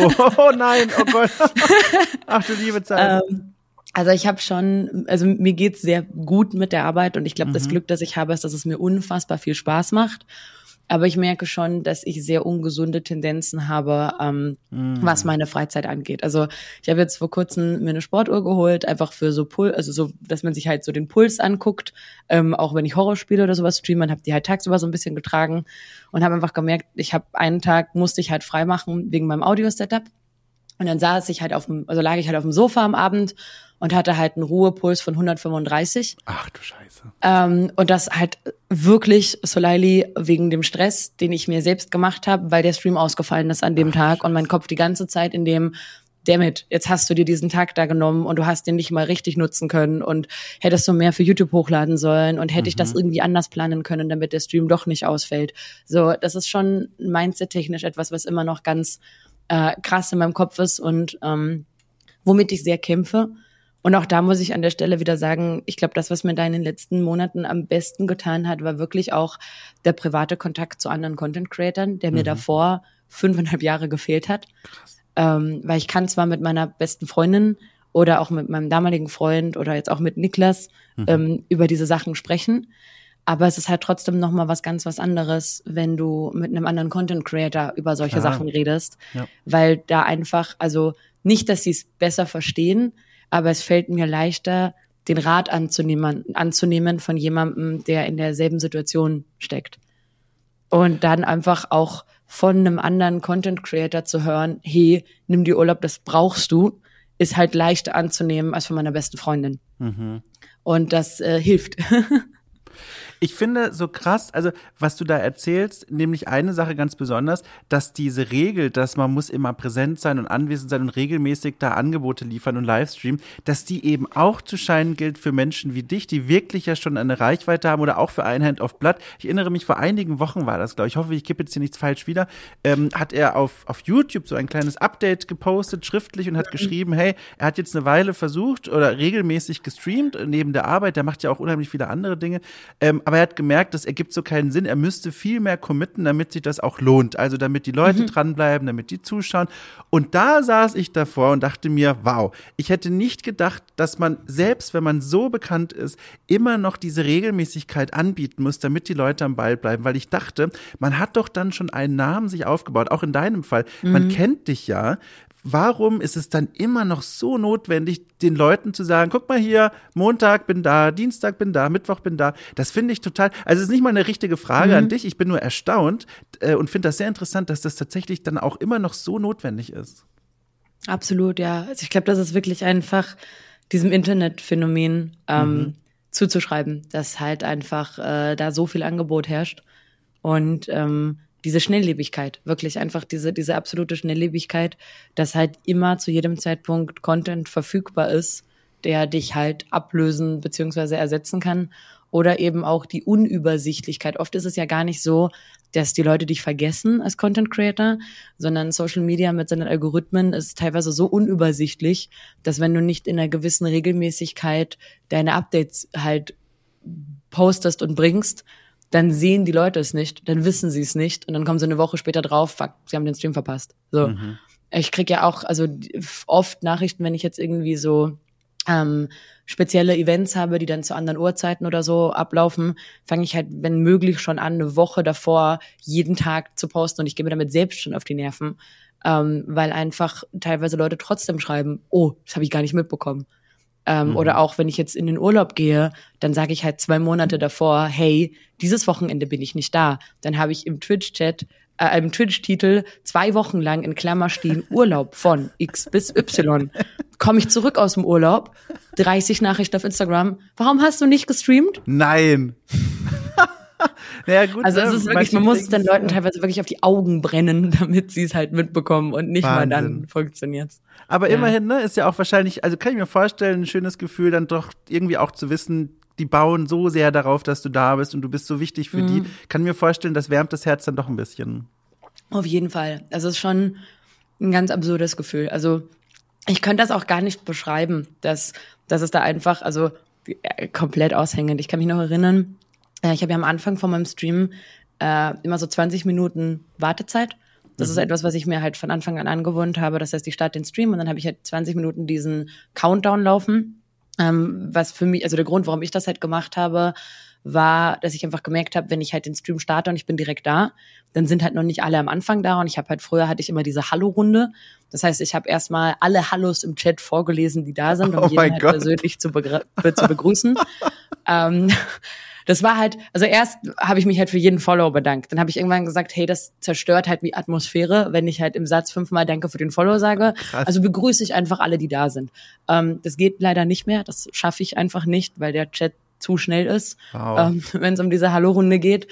Oh, oh nein, oh Gott. Ach du liebe Zeit. Ähm, also ich habe schon, also mir geht's sehr gut mit der Arbeit und ich glaube, mhm. das Glück, das ich habe, ist, dass es mir unfassbar viel Spaß macht. Aber ich merke schon, dass ich sehr ungesunde Tendenzen habe, ähm, mhm. was meine Freizeit angeht. Also ich habe jetzt vor kurzem mir eine Sportuhr geholt, einfach für so Puls, also so, dass man sich halt so den Puls anguckt. Ähm, auch wenn ich Horrorspiele oder sowas streame, habe die halt tagsüber so ein bisschen getragen und habe einfach gemerkt, ich habe einen Tag musste ich halt frei machen wegen meinem Audio-Setup. Und dann saß ich halt auf dem, also lag ich halt auf dem Sofa am Abend und hatte halt einen Ruhepuls von 135. Ach du Scheiße. Ähm, und das halt wirklich, Solaili, wegen dem Stress, den ich mir selbst gemacht habe, weil der Stream ausgefallen ist an dem Ach, Tag Scheiße. und mein Kopf die ganze Zeit in dem Damit, jetzt hast du dir diesen Tag da genommen und du hast den nicht mal richtig nutzen können und hättest du mehr für YouTube hochladen sollen und hätte mhm. ich das mhm. irgendwie anders planen können, damit der Stream doch nicht ausfällt. So, das ist schon mindset-technisch etwas, was immer noch ganz äh, krass in meinem Kopf ist und ähm, womit ich sehr kämpfe. Und auch da muss ich an der Stelle wieder sagen, ich glaube, das, was mir da in den letzten Monaten am besten getan hat, war wirklich auch der private Kontakt zu anderen Content-Creatern, der mhm. mir davor fünfeinhalb Jahre gefehlt hat. Ähm, weil ich kann zwar mit meiner besten Freundin oder auch mit meinem damaligen Freund oder jetzt auch mit Niklas mhm. ähm, über diese Sachen sprechen, aber es ist halt trotzdem noch mal was ganz was anderes, wenn du mit einem anderen Content Creator über solche Klar. Sachen redest, ja. weil da einfach also nicht, dass sie es besser verstehen, aber es fällt mir leichter, den Rat anzunehmen, anzunehmen von jemandem, der in derselben Situation steckt. Und dann einfach auch von einem anderen Content Creator zu hören, hey, nimm dir Urlaub, das brauchst du, ist halt leichter anzunehmen als von meiner besten Freundin. Mhm. Und das äh, hilft. Ich finde so krass, also was du da erzählst, nämlich eine Sache ganz besonders, dass diese Regel, dass man muss immer präsent sein und anwesend sein und regelmäßig da Angebote liefern und Livestream, dass die eben auch zu scheinen gilt für Menschen wie dich, die wirklich ja schon eine Reichweite haben oder auch für ein Hand auf Blatt. Ich erinnere mich, vor einigen Wochen war das, glaube ich, ich hoffe, ich gebe jetzt hier nichts falsch wieder, ähm, hat er auf, auf YouTube so ein kleines Update gepostet, schriftlich und hat geschrieben, hey, er hat jetzt eine Weile versucht oder regelmäßig gestreamt neben der Arbeit, der macht ja auch unheimlich viele andere Dinge, ähm, aber er hat gemerkt, das ergibt so keinen Sinn. Er müsste viel mehr committen, damit sich das auch lohnt. Also damit die Leute mhm. dranbleiben, damit die zuschauen. Und da saß ich davor und dachte mir, wow, ich hätte nicht gedacht, dass man selbst, wenn man so bekannt ist, immer noch diese Regelmäßigkeit anbieten muss, damit die Leute am Ball bleiben. Weil ich dachte, man hat doch dann schon einen Namen sich aufgebaut, auch in deinem Fall. Mhm. Man kennt dich ja warum ist es dann immer noch so notwendig, den Leuten zu sagen, guck mal hier, Montag bin da, Dienstag bin da, Mittwoch bin da. Das finde ich total, also es ist nicht mal eine richtige Frage mhm. an dich, ich bin nur erstaunt äh, und finde das sehr interessant, dass das tatsächlich dann auch immer noch so notwendig ist. Absolut, ja. Also ich glaube, das ist wirklich einfach diesem Internetphänomen ähm, mhm. zuzuschreiben, dass halt einfach äh, da so viel Angebot herrscht und ähm, diese Schnelllebigkeit, wirklich einfach diese, diese absolute Schnelllebigkeit, dass halt immer zu jedem Zeitpunkt Content verfügbar ist, der dich halt ablösen beziehungsweise ersetzen kann. Oder eben auch die Unübersichtlichkeit. Oft ist es ja gar nicht so, dass die Leute dich vergessen als Content Creator, sondern Social Media mit seinen Algorithmen ist teilweise so unübersichtlich, dass wenn du nicht in einer gewissen Regelmäßigkeit deine Updates halt postest und bringst, dann sehen die Leute es nicht, dann wissen sie es nicht und dann kommen sie eine Woche später drauf, fuck, sie haben den Stream verpasst. So. Mhm. Ich krieg ja auch, also oft Nachrichten, wenn ich jetzt irgendwie so ähm, spezielle Events habe, die dann zu anderen Uhrzeiten oder so ablaufen, fange ich halt, wenn möglich, schon an, eine Woche davor jeden Tag zu posten und ich gehe mir damit selbst schon auf die Nerven, ähm, weil einfach teilweise Leute trotzdem schreiben, oh, das habe ich gar nicht mitbekommen. Ähm, mhm. Oder auch wenn ich jetzt in den Urlaub gehe, dann sage ich halt zwei Monate davor, hey, dieses Wochenende bin ich nicht da. Dann habe ich im Twitch-Chat äh, im Twitch-Titel zwei Wochen lang in Klammer stehen Urlaub von X bis Y. Komme ich zurück aus dem Urlaub, 30 Nachrichten auf Instagram. Warum hast du nicht gestreamt? Nein. naja, gut, also es ne? ist wirklich, man muss es den Leuten teilweise wirklich auf die Augen brennen, damit sie es halt mitbekommen und nicht Wahnsinn. mal dann funktioniert's. Aber ja. immerhin, ne, ist ja auch wahrscheinlich, also kann ich mir vorstellen, ein schönes Gefühl, dann doch irgendwie auch zu wissen, die bauen so sehr darauf, dass du da bist und du bist so wichtig für mhm. die. Kann mir vorstellen, das wärmt das Herz dann doch ein bisschen. Auf jeden Fall. Also es ist schon ein ganz absurdes Gefühl. Also ich könnte das auch gar nicht beschreiben, dass, dass es da einfach, also äh, komplett aushängend. Ich kann mich noch erinnern, ich habe ja am Anfang von meinem Stream äh, immer so 20 Minuten Wartezeit. Das mhm. ist etwas, was ich mir halt von Anfang an angewohnt habe. Das heißt, ich starte den Stream und dann habe ich halt 20 Minuten diesen Countdown laufen. Ähm, was für mich, also der Grund, warum ich das halt gemacht habe, war, dass ich einfach gemerkt habe, wenn ich halt den Stream starte und ich bin direkt da, dann sind halt noch nicht alle am Anfang da und ich habe halt früher hatte ich immer diese Hallo-Runde. Das heißt, ich habe erstmal alle Hallos im Chat vorgelesen, die da sind, um oh jeden halt persönlich zu, zu begrüßen. ähm, das war halt, also erst habe ich mich halt für jeden Follow bedankt. Dann habe ich irgendwann gesagt, hey, das zerstört halt die Atmosphäre, wenn ich halt im Satz fünfmal Danke für den Follow sage. Krass. Also begrüße ich einfach alle, die da sind. Ähm, das geht leider nicht mehr. Das schaffe ich einfach nicht, weil der Chat zu schnell ist, wow. ähm, wenn es um diese Hallo-Runde geht.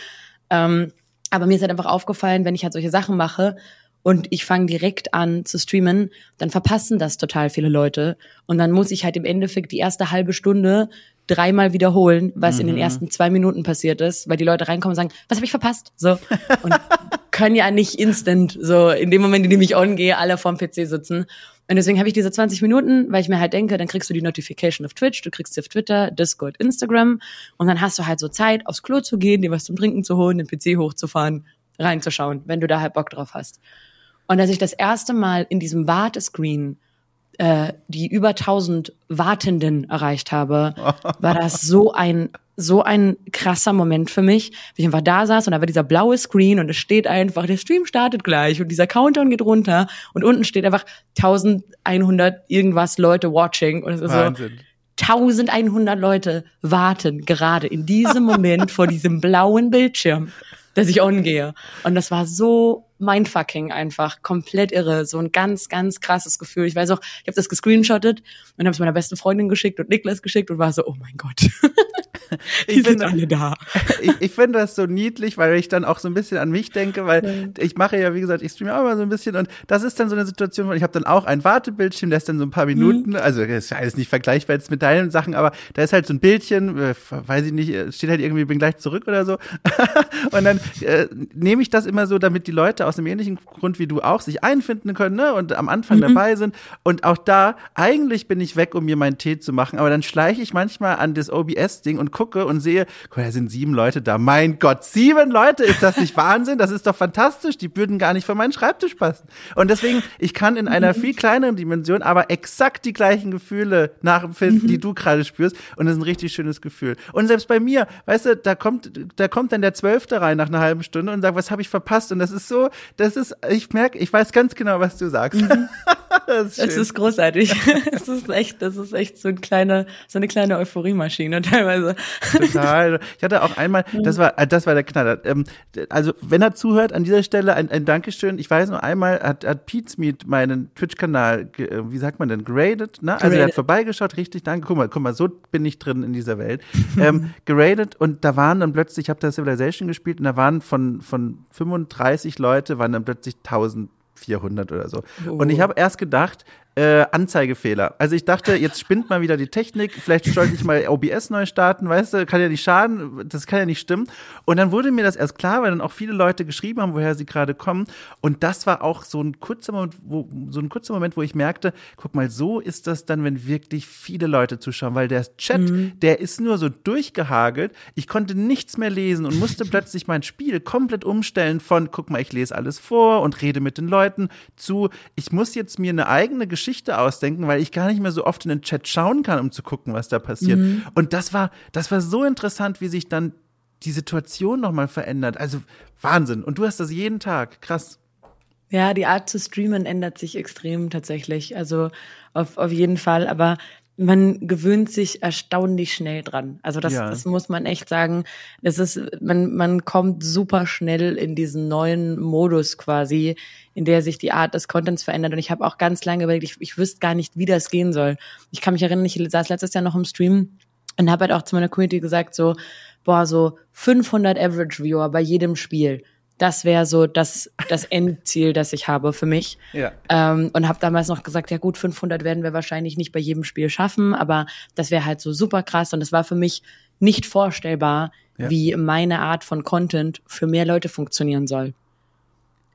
Ähm, aber mir ist halt einfach aufgefallen, wenn ich halt solche Sachen mache und ich fange direkt an zu streamen, dann verpassen das total viele Leute. Und dann muss ich halt im Endeffekt die erste halbe Stunde dreimal wiederholen, was mhm. in den mhm. ersten zwei Minuten passiert ist, weil die Leute reinkommen und sagen, was habe ich verpasst? So und können ja nicht instant so in dem Moment, in dem ich on gehe, alle vorm PC sitzen. Und deswegen habe ich diese 20 Minuten, weil ich mir halt denke, dann kriegst du die Notification auf Twitch, du kriegst sie auf Twitter, Discord, Instagram und dann hast du halt so Zeit, aufs Klo zu gehen, dir was zum Trinken zu holen, den PC hochzufahren, reinzuschauen, wenn du da halt Bock drauf hast. Und als ich das erste Mal in diesem Wartescreen äh, die über 1000 Wartenden erreicht habe, war das so ein so ein krasser Moment für mich, wie ich einfach da saß und da war dieser blaue Screen und es steht einfach, der Stream startet gleich und dieser Countdown geht runter und unten steht einfach 1100 irgendwas Leute watching und es ist Wahnsinn. so 1100 Leute warten gerade in diesem Moment vor diesem blauen Bildschirm, dass ich on gehe. Und das war so mindfucking einfach, komplett irre, so ein ganz, ganz krasses Gefühl. Ich weiß auch, ich habe das gescreenshottet und habe es meiner besten Freundin geschickt und Niklas geschickt und war so, oh mein Gott. Die sind alle da. Ich, ich finde das so niedlich, weil ich dann auch so ein bisschen an mich denke, weil ja. ich mache ja, wie gesagt, ich streame auch immer so ein bisschen und das ist dann so eine Situation, wo ich habe dann auch ein Wartebildschirm, der ist dann so ein paar Minuten, mhm. also das ist alles nicht vergleichbar jetzt mit deinen Sachen, aber da ist halt so ein Bildchen, äh, weiß ich nicht, steht halt irgendwie, bin gleich zurück oder so. und dann äh, nehme ich das immer so, damit die Leute aus einem ähnlichen Grund wie du auch sich einfinden können ne? und am Anfang mhm. dabei sind. Und auch da, eigentlich bin ich weg, um mir meinen Tee zu machen, aber dann schleiche ich manchmal an das OBS-Ding und gucke und sehe, guck, da sind sieben Leute da. Mein Gott, sieben Leute, ist das nicht Wahnsinn? Das ist doch fantastisch. Die würden gar nicht vor meinen Schreibtisch passen. Und deswegen, ich kann in einer viel kleineren Dimension aber exakt die gleichen Gefühle nachempfinden, die du gerade spürst. Und das ist ein richtig schönes Gefühl. Und selbst bei mir, weißt du, da kommt, da kommt dann der Zwölfte rein nach einer halben Stunde und sagt, was habe ich verpasst? Und das ist so, das ist, ich merke, ich weiß ganz genau, was du sagst. Mhm. das ist, es ist großartig. Es ist echt, das ist echt so eine kleine, so eine kleine Euphoriemaschine teilweise. Total. Ich hatte auch einmal, das war, das war der Knaller. Ähm, also, wenn er zuhört, an dieser Stelle ein, ein Dankeschön. Ich weiß nur einmal hat, hat Pete's Meet meinen Twitch-Kanal, äh, wie sagt man denn, graded, ne? Also, er hat vorbeigeschaut, richtig, danke. Guck mal, guck mal, so bin ich drin in dieser Welt. ähm, geradet und da waren dann plötzlich, ich habe da Civilization gespielt und da waren von, von 35 Leute, waren dann plötzlich 1400 oder so. Oh. Und ich habe erst gedacht, äh, Anzeigefehler. Also ich dachte, jetzt spinnt mal wieder die Technik, vielleicht sollte ich mal OBS neu starten, weißt du, kann ja nicht schaden, das kann ja nicht stimmen. Und dann wurde mir das erst klar, weil dann auch viele Leute geschrieben haben, woher sie gerade kommen. Und das war auch so ein kurzer Moment, wo, so ein kurzer Moment, wo ich merkte, guck mal, so ist das dann, wenn wirklich viele Leute zuschauen, weil der Chat, mhm. der ist nur so durchgehagelt. Ich konnte nichts mehr lesen und musste plötzlich mein Spiel komplett umstellen von, guck mal, ich lese alles vor und rede mit den Leuten zu, ich muss jetzt mir eine eigene Geschichte Geschichte ausdenken, weil ich gar nicht mehr so oft in den Chat schauen kann, um zu gucken, was da passiert. Mhm. Und das war, das war so interessant, wie sich dann die Situation nochmal verändert. Also Wahnsinn. Und du hast das jeden Tag. Krass. Ja, die Art zu streamen ändert sich extrem tatsächlich. Also auf, auf jeden Fall. Aber man gewöhnt sich erstaunlich schnell dran. Also das, ja. das muss man echt sagen. Es ist, man, man kommt super schnell in diesen neuen Modus quasi, in der sich die Art des Contents verändert. Und ich habe auch ganz lange überlegt, ich, ich wüsste gar nicht, wie das gehen soll. Ich kann mich erinnern, ich saß letztes Jahr noch im Stream und habe halt auch zu meiner Community gesagt, so, boah, so 500 Average Viewer bei jedem Spiel das wäre so das, das Endziel, das ich habe für mich. Ja. Ähm, und habe damals noch gesagt, ja gut, 500 werden wir wahrscheinlich nicht bei jedem Spiel schaffen, aber das wäre halt so super krass. Und es war für mich nicht vorstellbar, ja. wie meine Art von Content für mehr Leute funktionieren soll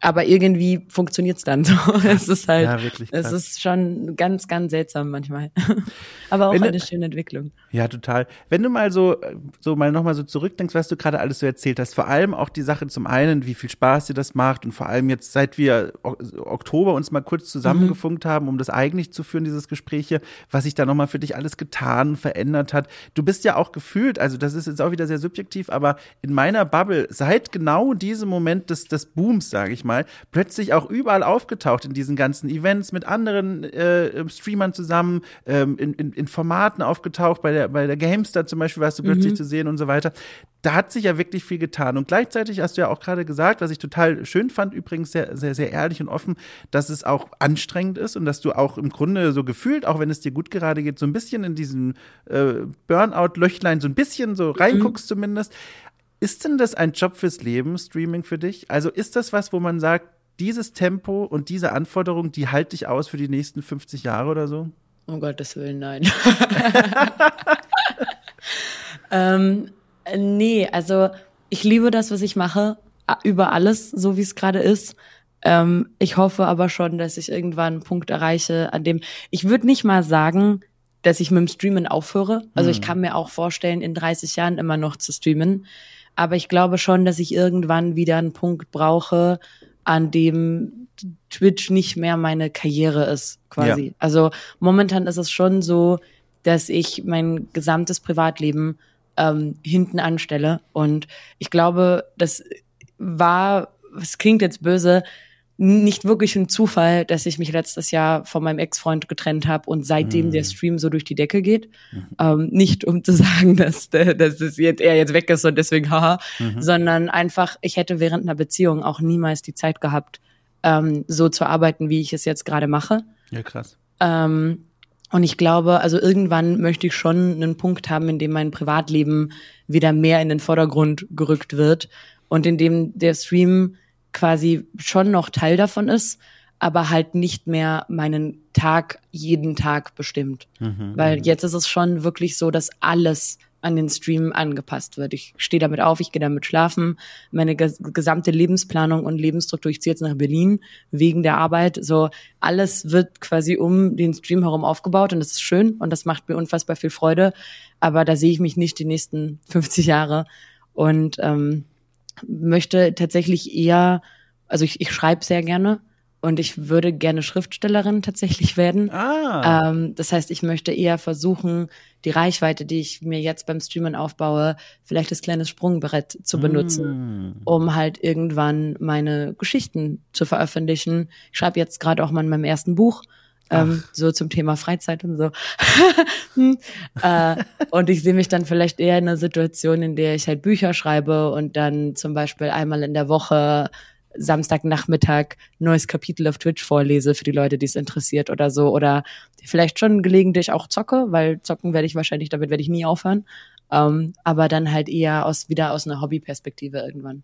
aber irgendwie funktioniert's dann so. Es ist halt, ja, wirklich es ist schon ganz, ganz seltsam manchmal. aber auch Wenn eine schöne Entwicklung. Ja, total. Wenn du mal so, so mal nochmal so zurückdenkst, was du gerade alles so erzählt hast, vor allem auch die Sache zum einen, wie viel Spaß dir das macht und vor allem jetzt, seit wir Oktober uns mal kurz zusammengefunkt mhm. haben, um das eigentlich zu führen, dieses Gespräch hier, was sich da nochmal für dich alles getan, verändert hat. Du bist ja auch gefühlt, also das ist jetzt auch wieder sehr subjektiv, aber in meiner Bubble, seit genau diesem Moment des, des Booms, sage ich mal, plötzlich auch überall aufgetaucht in diesen ganzen Events mit anderen äh, Streamern zusammen, ähm, in, in, in Formaten aufgetaucht, bei der, bei der Gamestar zum Beispiel warst du plötzlich mhm. zu sehen und so weiter. Da hat sich ja wirklich viel getan. Und gleichzeitig hast du ja auch gerade gesagt, was ich total schön fand, übrigens sehr, sehr, sehr ehrlich und offen, dass es auch anstrengend ist und dass du auch im Grunde so gefühlt, auch wenn es dir gut gerade geht, so ein bisschen in diesen äh, Burnout-Löchlein so ein bisschen so reinguckst mhm. zumindest. Ist denn das ein Job fürs Leben, Streaming für dich? Also ist das was, wo man sagt, dieses Tempo und diese Anforderung, die halte ich aus für die nächsten 50 Jahre oder so? Um Gottes Willen, nein. ähm, nee, also ich liebe das, was ich mache, über alles, so wie es gerade ist. Ähm, ich hoffe aber schon, dass ich irgendwann einen Punkt erreiche, an dem ich würde nicht mal sagen, dass ich mit dem Streamen aufhöre. Also hm. ich kann mir auch vorstellen, in 30 Jahren immer noch zu streamen. Aber ich glaube schon, dass ich irgendwann wieder einen Punkt brauche, an dem Twitch nicht mehr meine Karriere ist, quasi. Ja. Also momentan ist es schon so, dass ich mein gesamtes Privatleben ähm, hinten anstelle. Und ich glaube, das war, es klingt jetzt böse, nicht wirklich ein Zufall, dass ich mich letztes Jahr von meinem Ex-Freund getrennt habe und seitdem mhm. der Stream so durch die Decke geht. Mhm. Ähm, nicht um zu sagen, dass, dass es jetzt, er jetzt weg ist und deswegen haha, mhm. sondern einfach, ich hätte während einer Beziehung auch niemals die Zeit gehabt, ähm, so zu arbeiten, wie ich es jetzt gerade mache. Ja, krass. Ähm, und ich glaube, also irgendwann möchte ich schon einen Punkt haben, in dem mein Privatleben wieder mehr in den Vordergrund gerückt wird und in dem der Stream quasi schon noch Teil davon ist, aber halt nicht mehr meinen Tag jeden Tag bestimmt. Mhm, Weil mhm. jetzt ist es schon wirklich so, dass alles an den Stream angepasst wird. Ich stehe damit auf, ich gehe damit schlafen. Meine ges gesamte Lebensplanung und Lebensstruktur, ich ziehe jetzt nach Berlin wegen der Arbeit. So alles wird quasi um den Stream herum aufgebaut und das ist schön und das macht mir unfassbar viel Freude. Aber da sehe ich mich nicht die nächsten 50 Jahre. Und ähm, möchte tatsächlich eher, also ich, ich schreibe sehr gerne und ich würde gerne Schriftstellerin tatsächlich werden. Ah. Ähm, das heißt, ich möchte eher versuchen, die Reichweite, die ich mir jetzt beim Streamen aufbaue, vielleicht als kleines Sprungbrett zu benutzen, mm. um halt irgendwann meine Geschichten zu veröffentlichen. Ich schreibe jetzt gerade auch mal in meinem ersten Buch ähm, so zum Thema Freizeit und so. Hm. äh, und ich sehe mich dann vielleicht eher in einer Situation, in der ich halt Bücher schreibe und dann zum Beispiel einmal in der Woche Samstagnachmittag neues Kapitel auf Twitch vorlese für die Leute, die es interessiert oder so. Oder vielleicht schon gelegentlich auch zocke, weil zocken werde ich wahrscheinlich, damit werde ich nie aufhören. Ähm, aber dann halt eher aus wieder aus einer Hobbyperspektive irgendwann.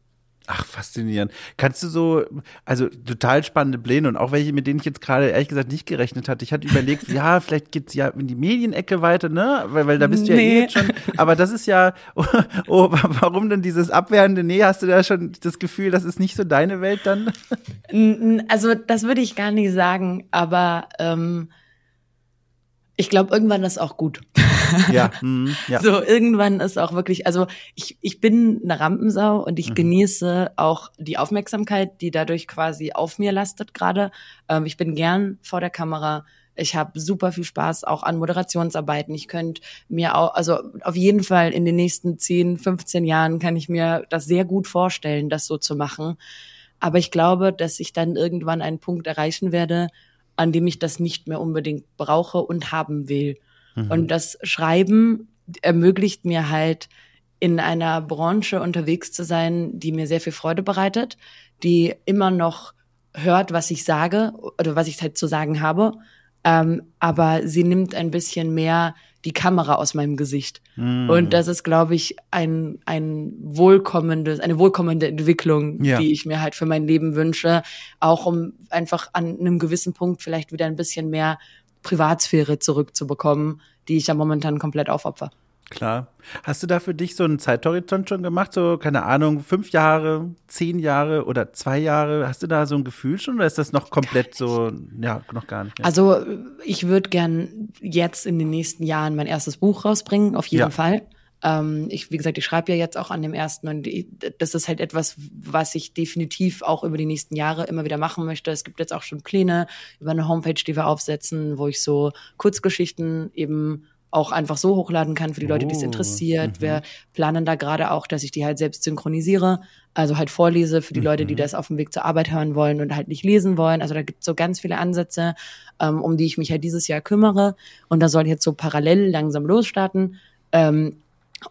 Ach, faszinierend. Kannst du so, also total spannende Pläne und auch welche, mit denen ich jetzt gerade ehrlich gesagt nicht gerechnet hatte. Ich hatte überlegt, ja, vielleicht geht's ja in die Medienecke weiter, ne? Weil, weil da bist du nee. ja eh jetzt schon. Aber das ist ja, oh, oh, warum denn dieses abwehrende Nee? Hast du da schon das Gefühl, das ist nicht so deine Welt dann? Also, das würde ich gar nicht sagen, aber ähm, ich glaube, irgendwann ist auch gut. Ja, mm, ja. So, irgendwann ist auch wirklich, also ich, ich bin eine Rampensau und ich mhm. genieße auch die Aufmerksamkeit, die dadurch quasi auf mir lastet gerade. Ähm, ich bin gern vor der Kamera. Ich habe super viel Spaß auch an Moderationsarbeiten. Ich könnte mir auch, also auf jeden Fall in den nächsten 10, 15 Jahren kann ich mir das sehr gut vorstellen, das so zu machen. Aber ich glaube, dass ich dann irgendwann einen Punkt erreichen werde, an dem ich das nicht mehr unbedingt brauche und haben will. Mhm. Und das Schreiben ermöglicht mir halt, in einer Branche unterwegs zu sein, die mir sehr viel Freude bereitet, die immer noch hört, was ich sage oder was ich halt zu sagen habe. Ähm, aber sie nimmt ein bisschen mehr die Kamera aus meinem Gesicht. Mm. Und das ist, glaube ich, ein, ein wohlkommendes, eine wohlkommende Entwicklung, ja. die ich mir halt für mein Leben wünsche. Auch um einfach an einem gewissen Punkt vielleicht wieder ein bisschen mehr Privatsphäre zurückzubekommen, die ich ja momentan komplett aufopfer. Klar. Hast du da für dich so einen Zeithorizont schon gemacht? So, keine Ahnung, fünf Jahre, zehn Jahre oder zwei Jahre? Hast du da so ein Gefühl schon oder ist das noch komplett so, ja, noch gar nicht? Ja. Also, ich würde gern jetzt in den nächsten Jahren mein erstes Buch rausbringen, auf jeden ja. Fall. Ähm, ich, wie gesagt, ich schreibe ja jetzt auch an dem ersten und das ist halt etwas, was ich definitiv auch über die nächsten Jahre immer wieder machen möchte. Es gibt jetzt auch schon Pläne über eine Homepage, die wir aufsetzen, wo ich so Kurzgeschichten eben auch einfach so hochladen kann für die Leute, die es oh, interessiert. Mhm. Wir planen da gerade auch, dass ich die halt selbst synchronisiere, also halt vorlese für die mhm. Leute, die mhm. das auf dem Weg zur Arbeit hören wollen und halt nicht lesen wollen. Also da gibt es so ganz viele Ansätze, ähm, um die ich mich halt dieses Jahr kümmere. Und da soll jetzt so parallel langsam losstarten. Ähm,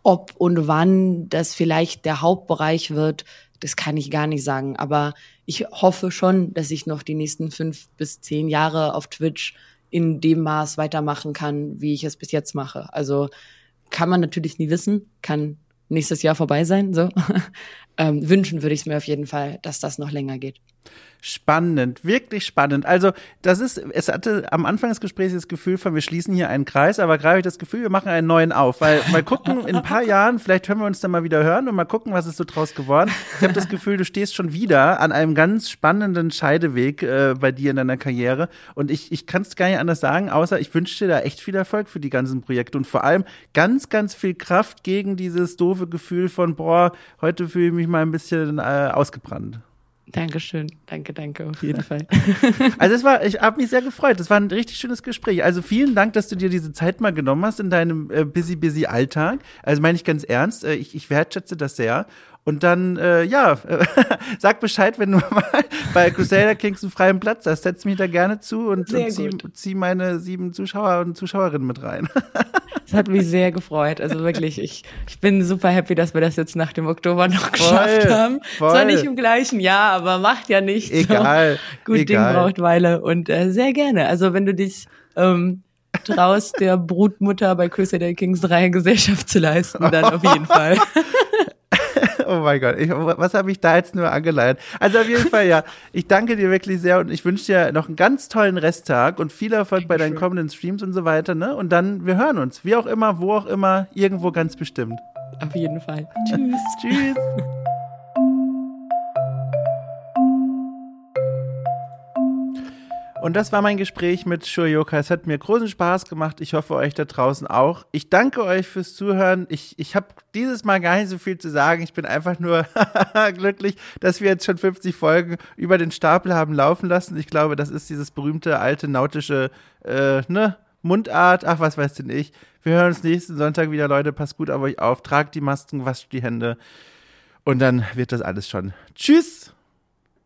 ob und wann das vielleicht der Hauptbereich wird, das kann ich gar nicht sagen. Aber ich hoffe schon, dass ich noch die nächsten fünf bis zehn Jahre auf Twitch in dem Maß weitermachen kann, wie ich es bis jetzt mache. Also kann man natürlich nie wissen, kann nächstes Jahr vorbei sein. So ähm, wünschen würde ich es mir auf jeden Fall, dass das noch länger geht. Spannend, wirklich spannend. Also, das ist, es hatte am Anfang des Gesprächs das Gefühl von, wir schließen hier einen Kreis, aber gerade habe ich das Gefühl, wir machen einen neuen auf, weil mal gucken, in ein paar Jahren, vielleicht hören wir uns dann mal wieder hören und mal gucken, was ist so draus geworden. Ich habe das Gefühl, du stehst schon wieder an einem ganz spannenden Scheideweg äh, bei dir in deiner Karriere und ich, ich kann es gar nicht anders sagen, außer ich wünsche dir da echt viel Erfolg für die ganzen Projekte und vor allem ganz, ganz viel Kraft gegen dieses doofe Gefühl von, boah, heute fühle ich mich mal ein bisschen äh, ausgebrannt. Dankeschön, danke, danke, auf jeden Fall. Also es war, ich habe mich sehr gefreut. Es war ein richtig schönes Gespräch. Also vielen Dank, dass du dir diese Zeit mal genommen hast in deinem äh, busy, busy Alltag. Also meine ich ganz ernst. Äh, ich, ich wertschätze das sehr. Und dann, äh, ja, sag Bescheid, wenn du mal bei Crusader Kings einen freien Platz hast. Setz mich da gerne zu und, und zieh, zieh, meine sieben Zuschauer und Zuschauerinnen mit rein. Das hat mich sehr gefreut. Also wirklich, ich, ich bin super happy, dass wir das jetzt nach dem Oktober noch geschafft voll, haben. Voll. Zwar nicht im gleichen Jahr, aber macht ja nichts. Egal. So. Gut egal. Ding braucht Weile. Und äh, sehr gerne. Also wenn du dich ähm, traust, der Brutmutter bei Crusader Kings 3 Gesellschaft zu leisten, dann auf jeden Fall. oh mein Gott, ich, was habe ich da jetzt nur angeleiert? Also auf jeden Fall, ja, ich danke dir wirklich sehr und ich wünsche dir noch einen ganz tollen Resttag und viel Erfolg bei deinen kommenden Streams und so weiter, ne? Und dann, wir hören uns, wie auch immer, wo auch immer, irgendwo ganz bestimmt. Auf jeden Fall. Tschüss. Tschüss. Und das war mein Gespräch mit Shurioka. Es hat mir großen Spaß gemacht. Ich hoffe euch da draußen auch. Ich danke euch fürs Zuhören. Ich, ich habe dieses Mal gar nicht so viel zu sagen. Ich bin einfach nur glücklich, dass wir jetzt schon 50 Folgen über den Stapel haben laufen lassen. Ich glaube, das ist dieses berühmte alte nautische äh, ne, Mundart. Ach, was weiß denn ich. Wir hören uns nächsten Sonntag wieder, Leute. Passt gut auf euch auf. Tragt die Masken, wascht die Hände. Und dann wird das alles schon. Tschüss!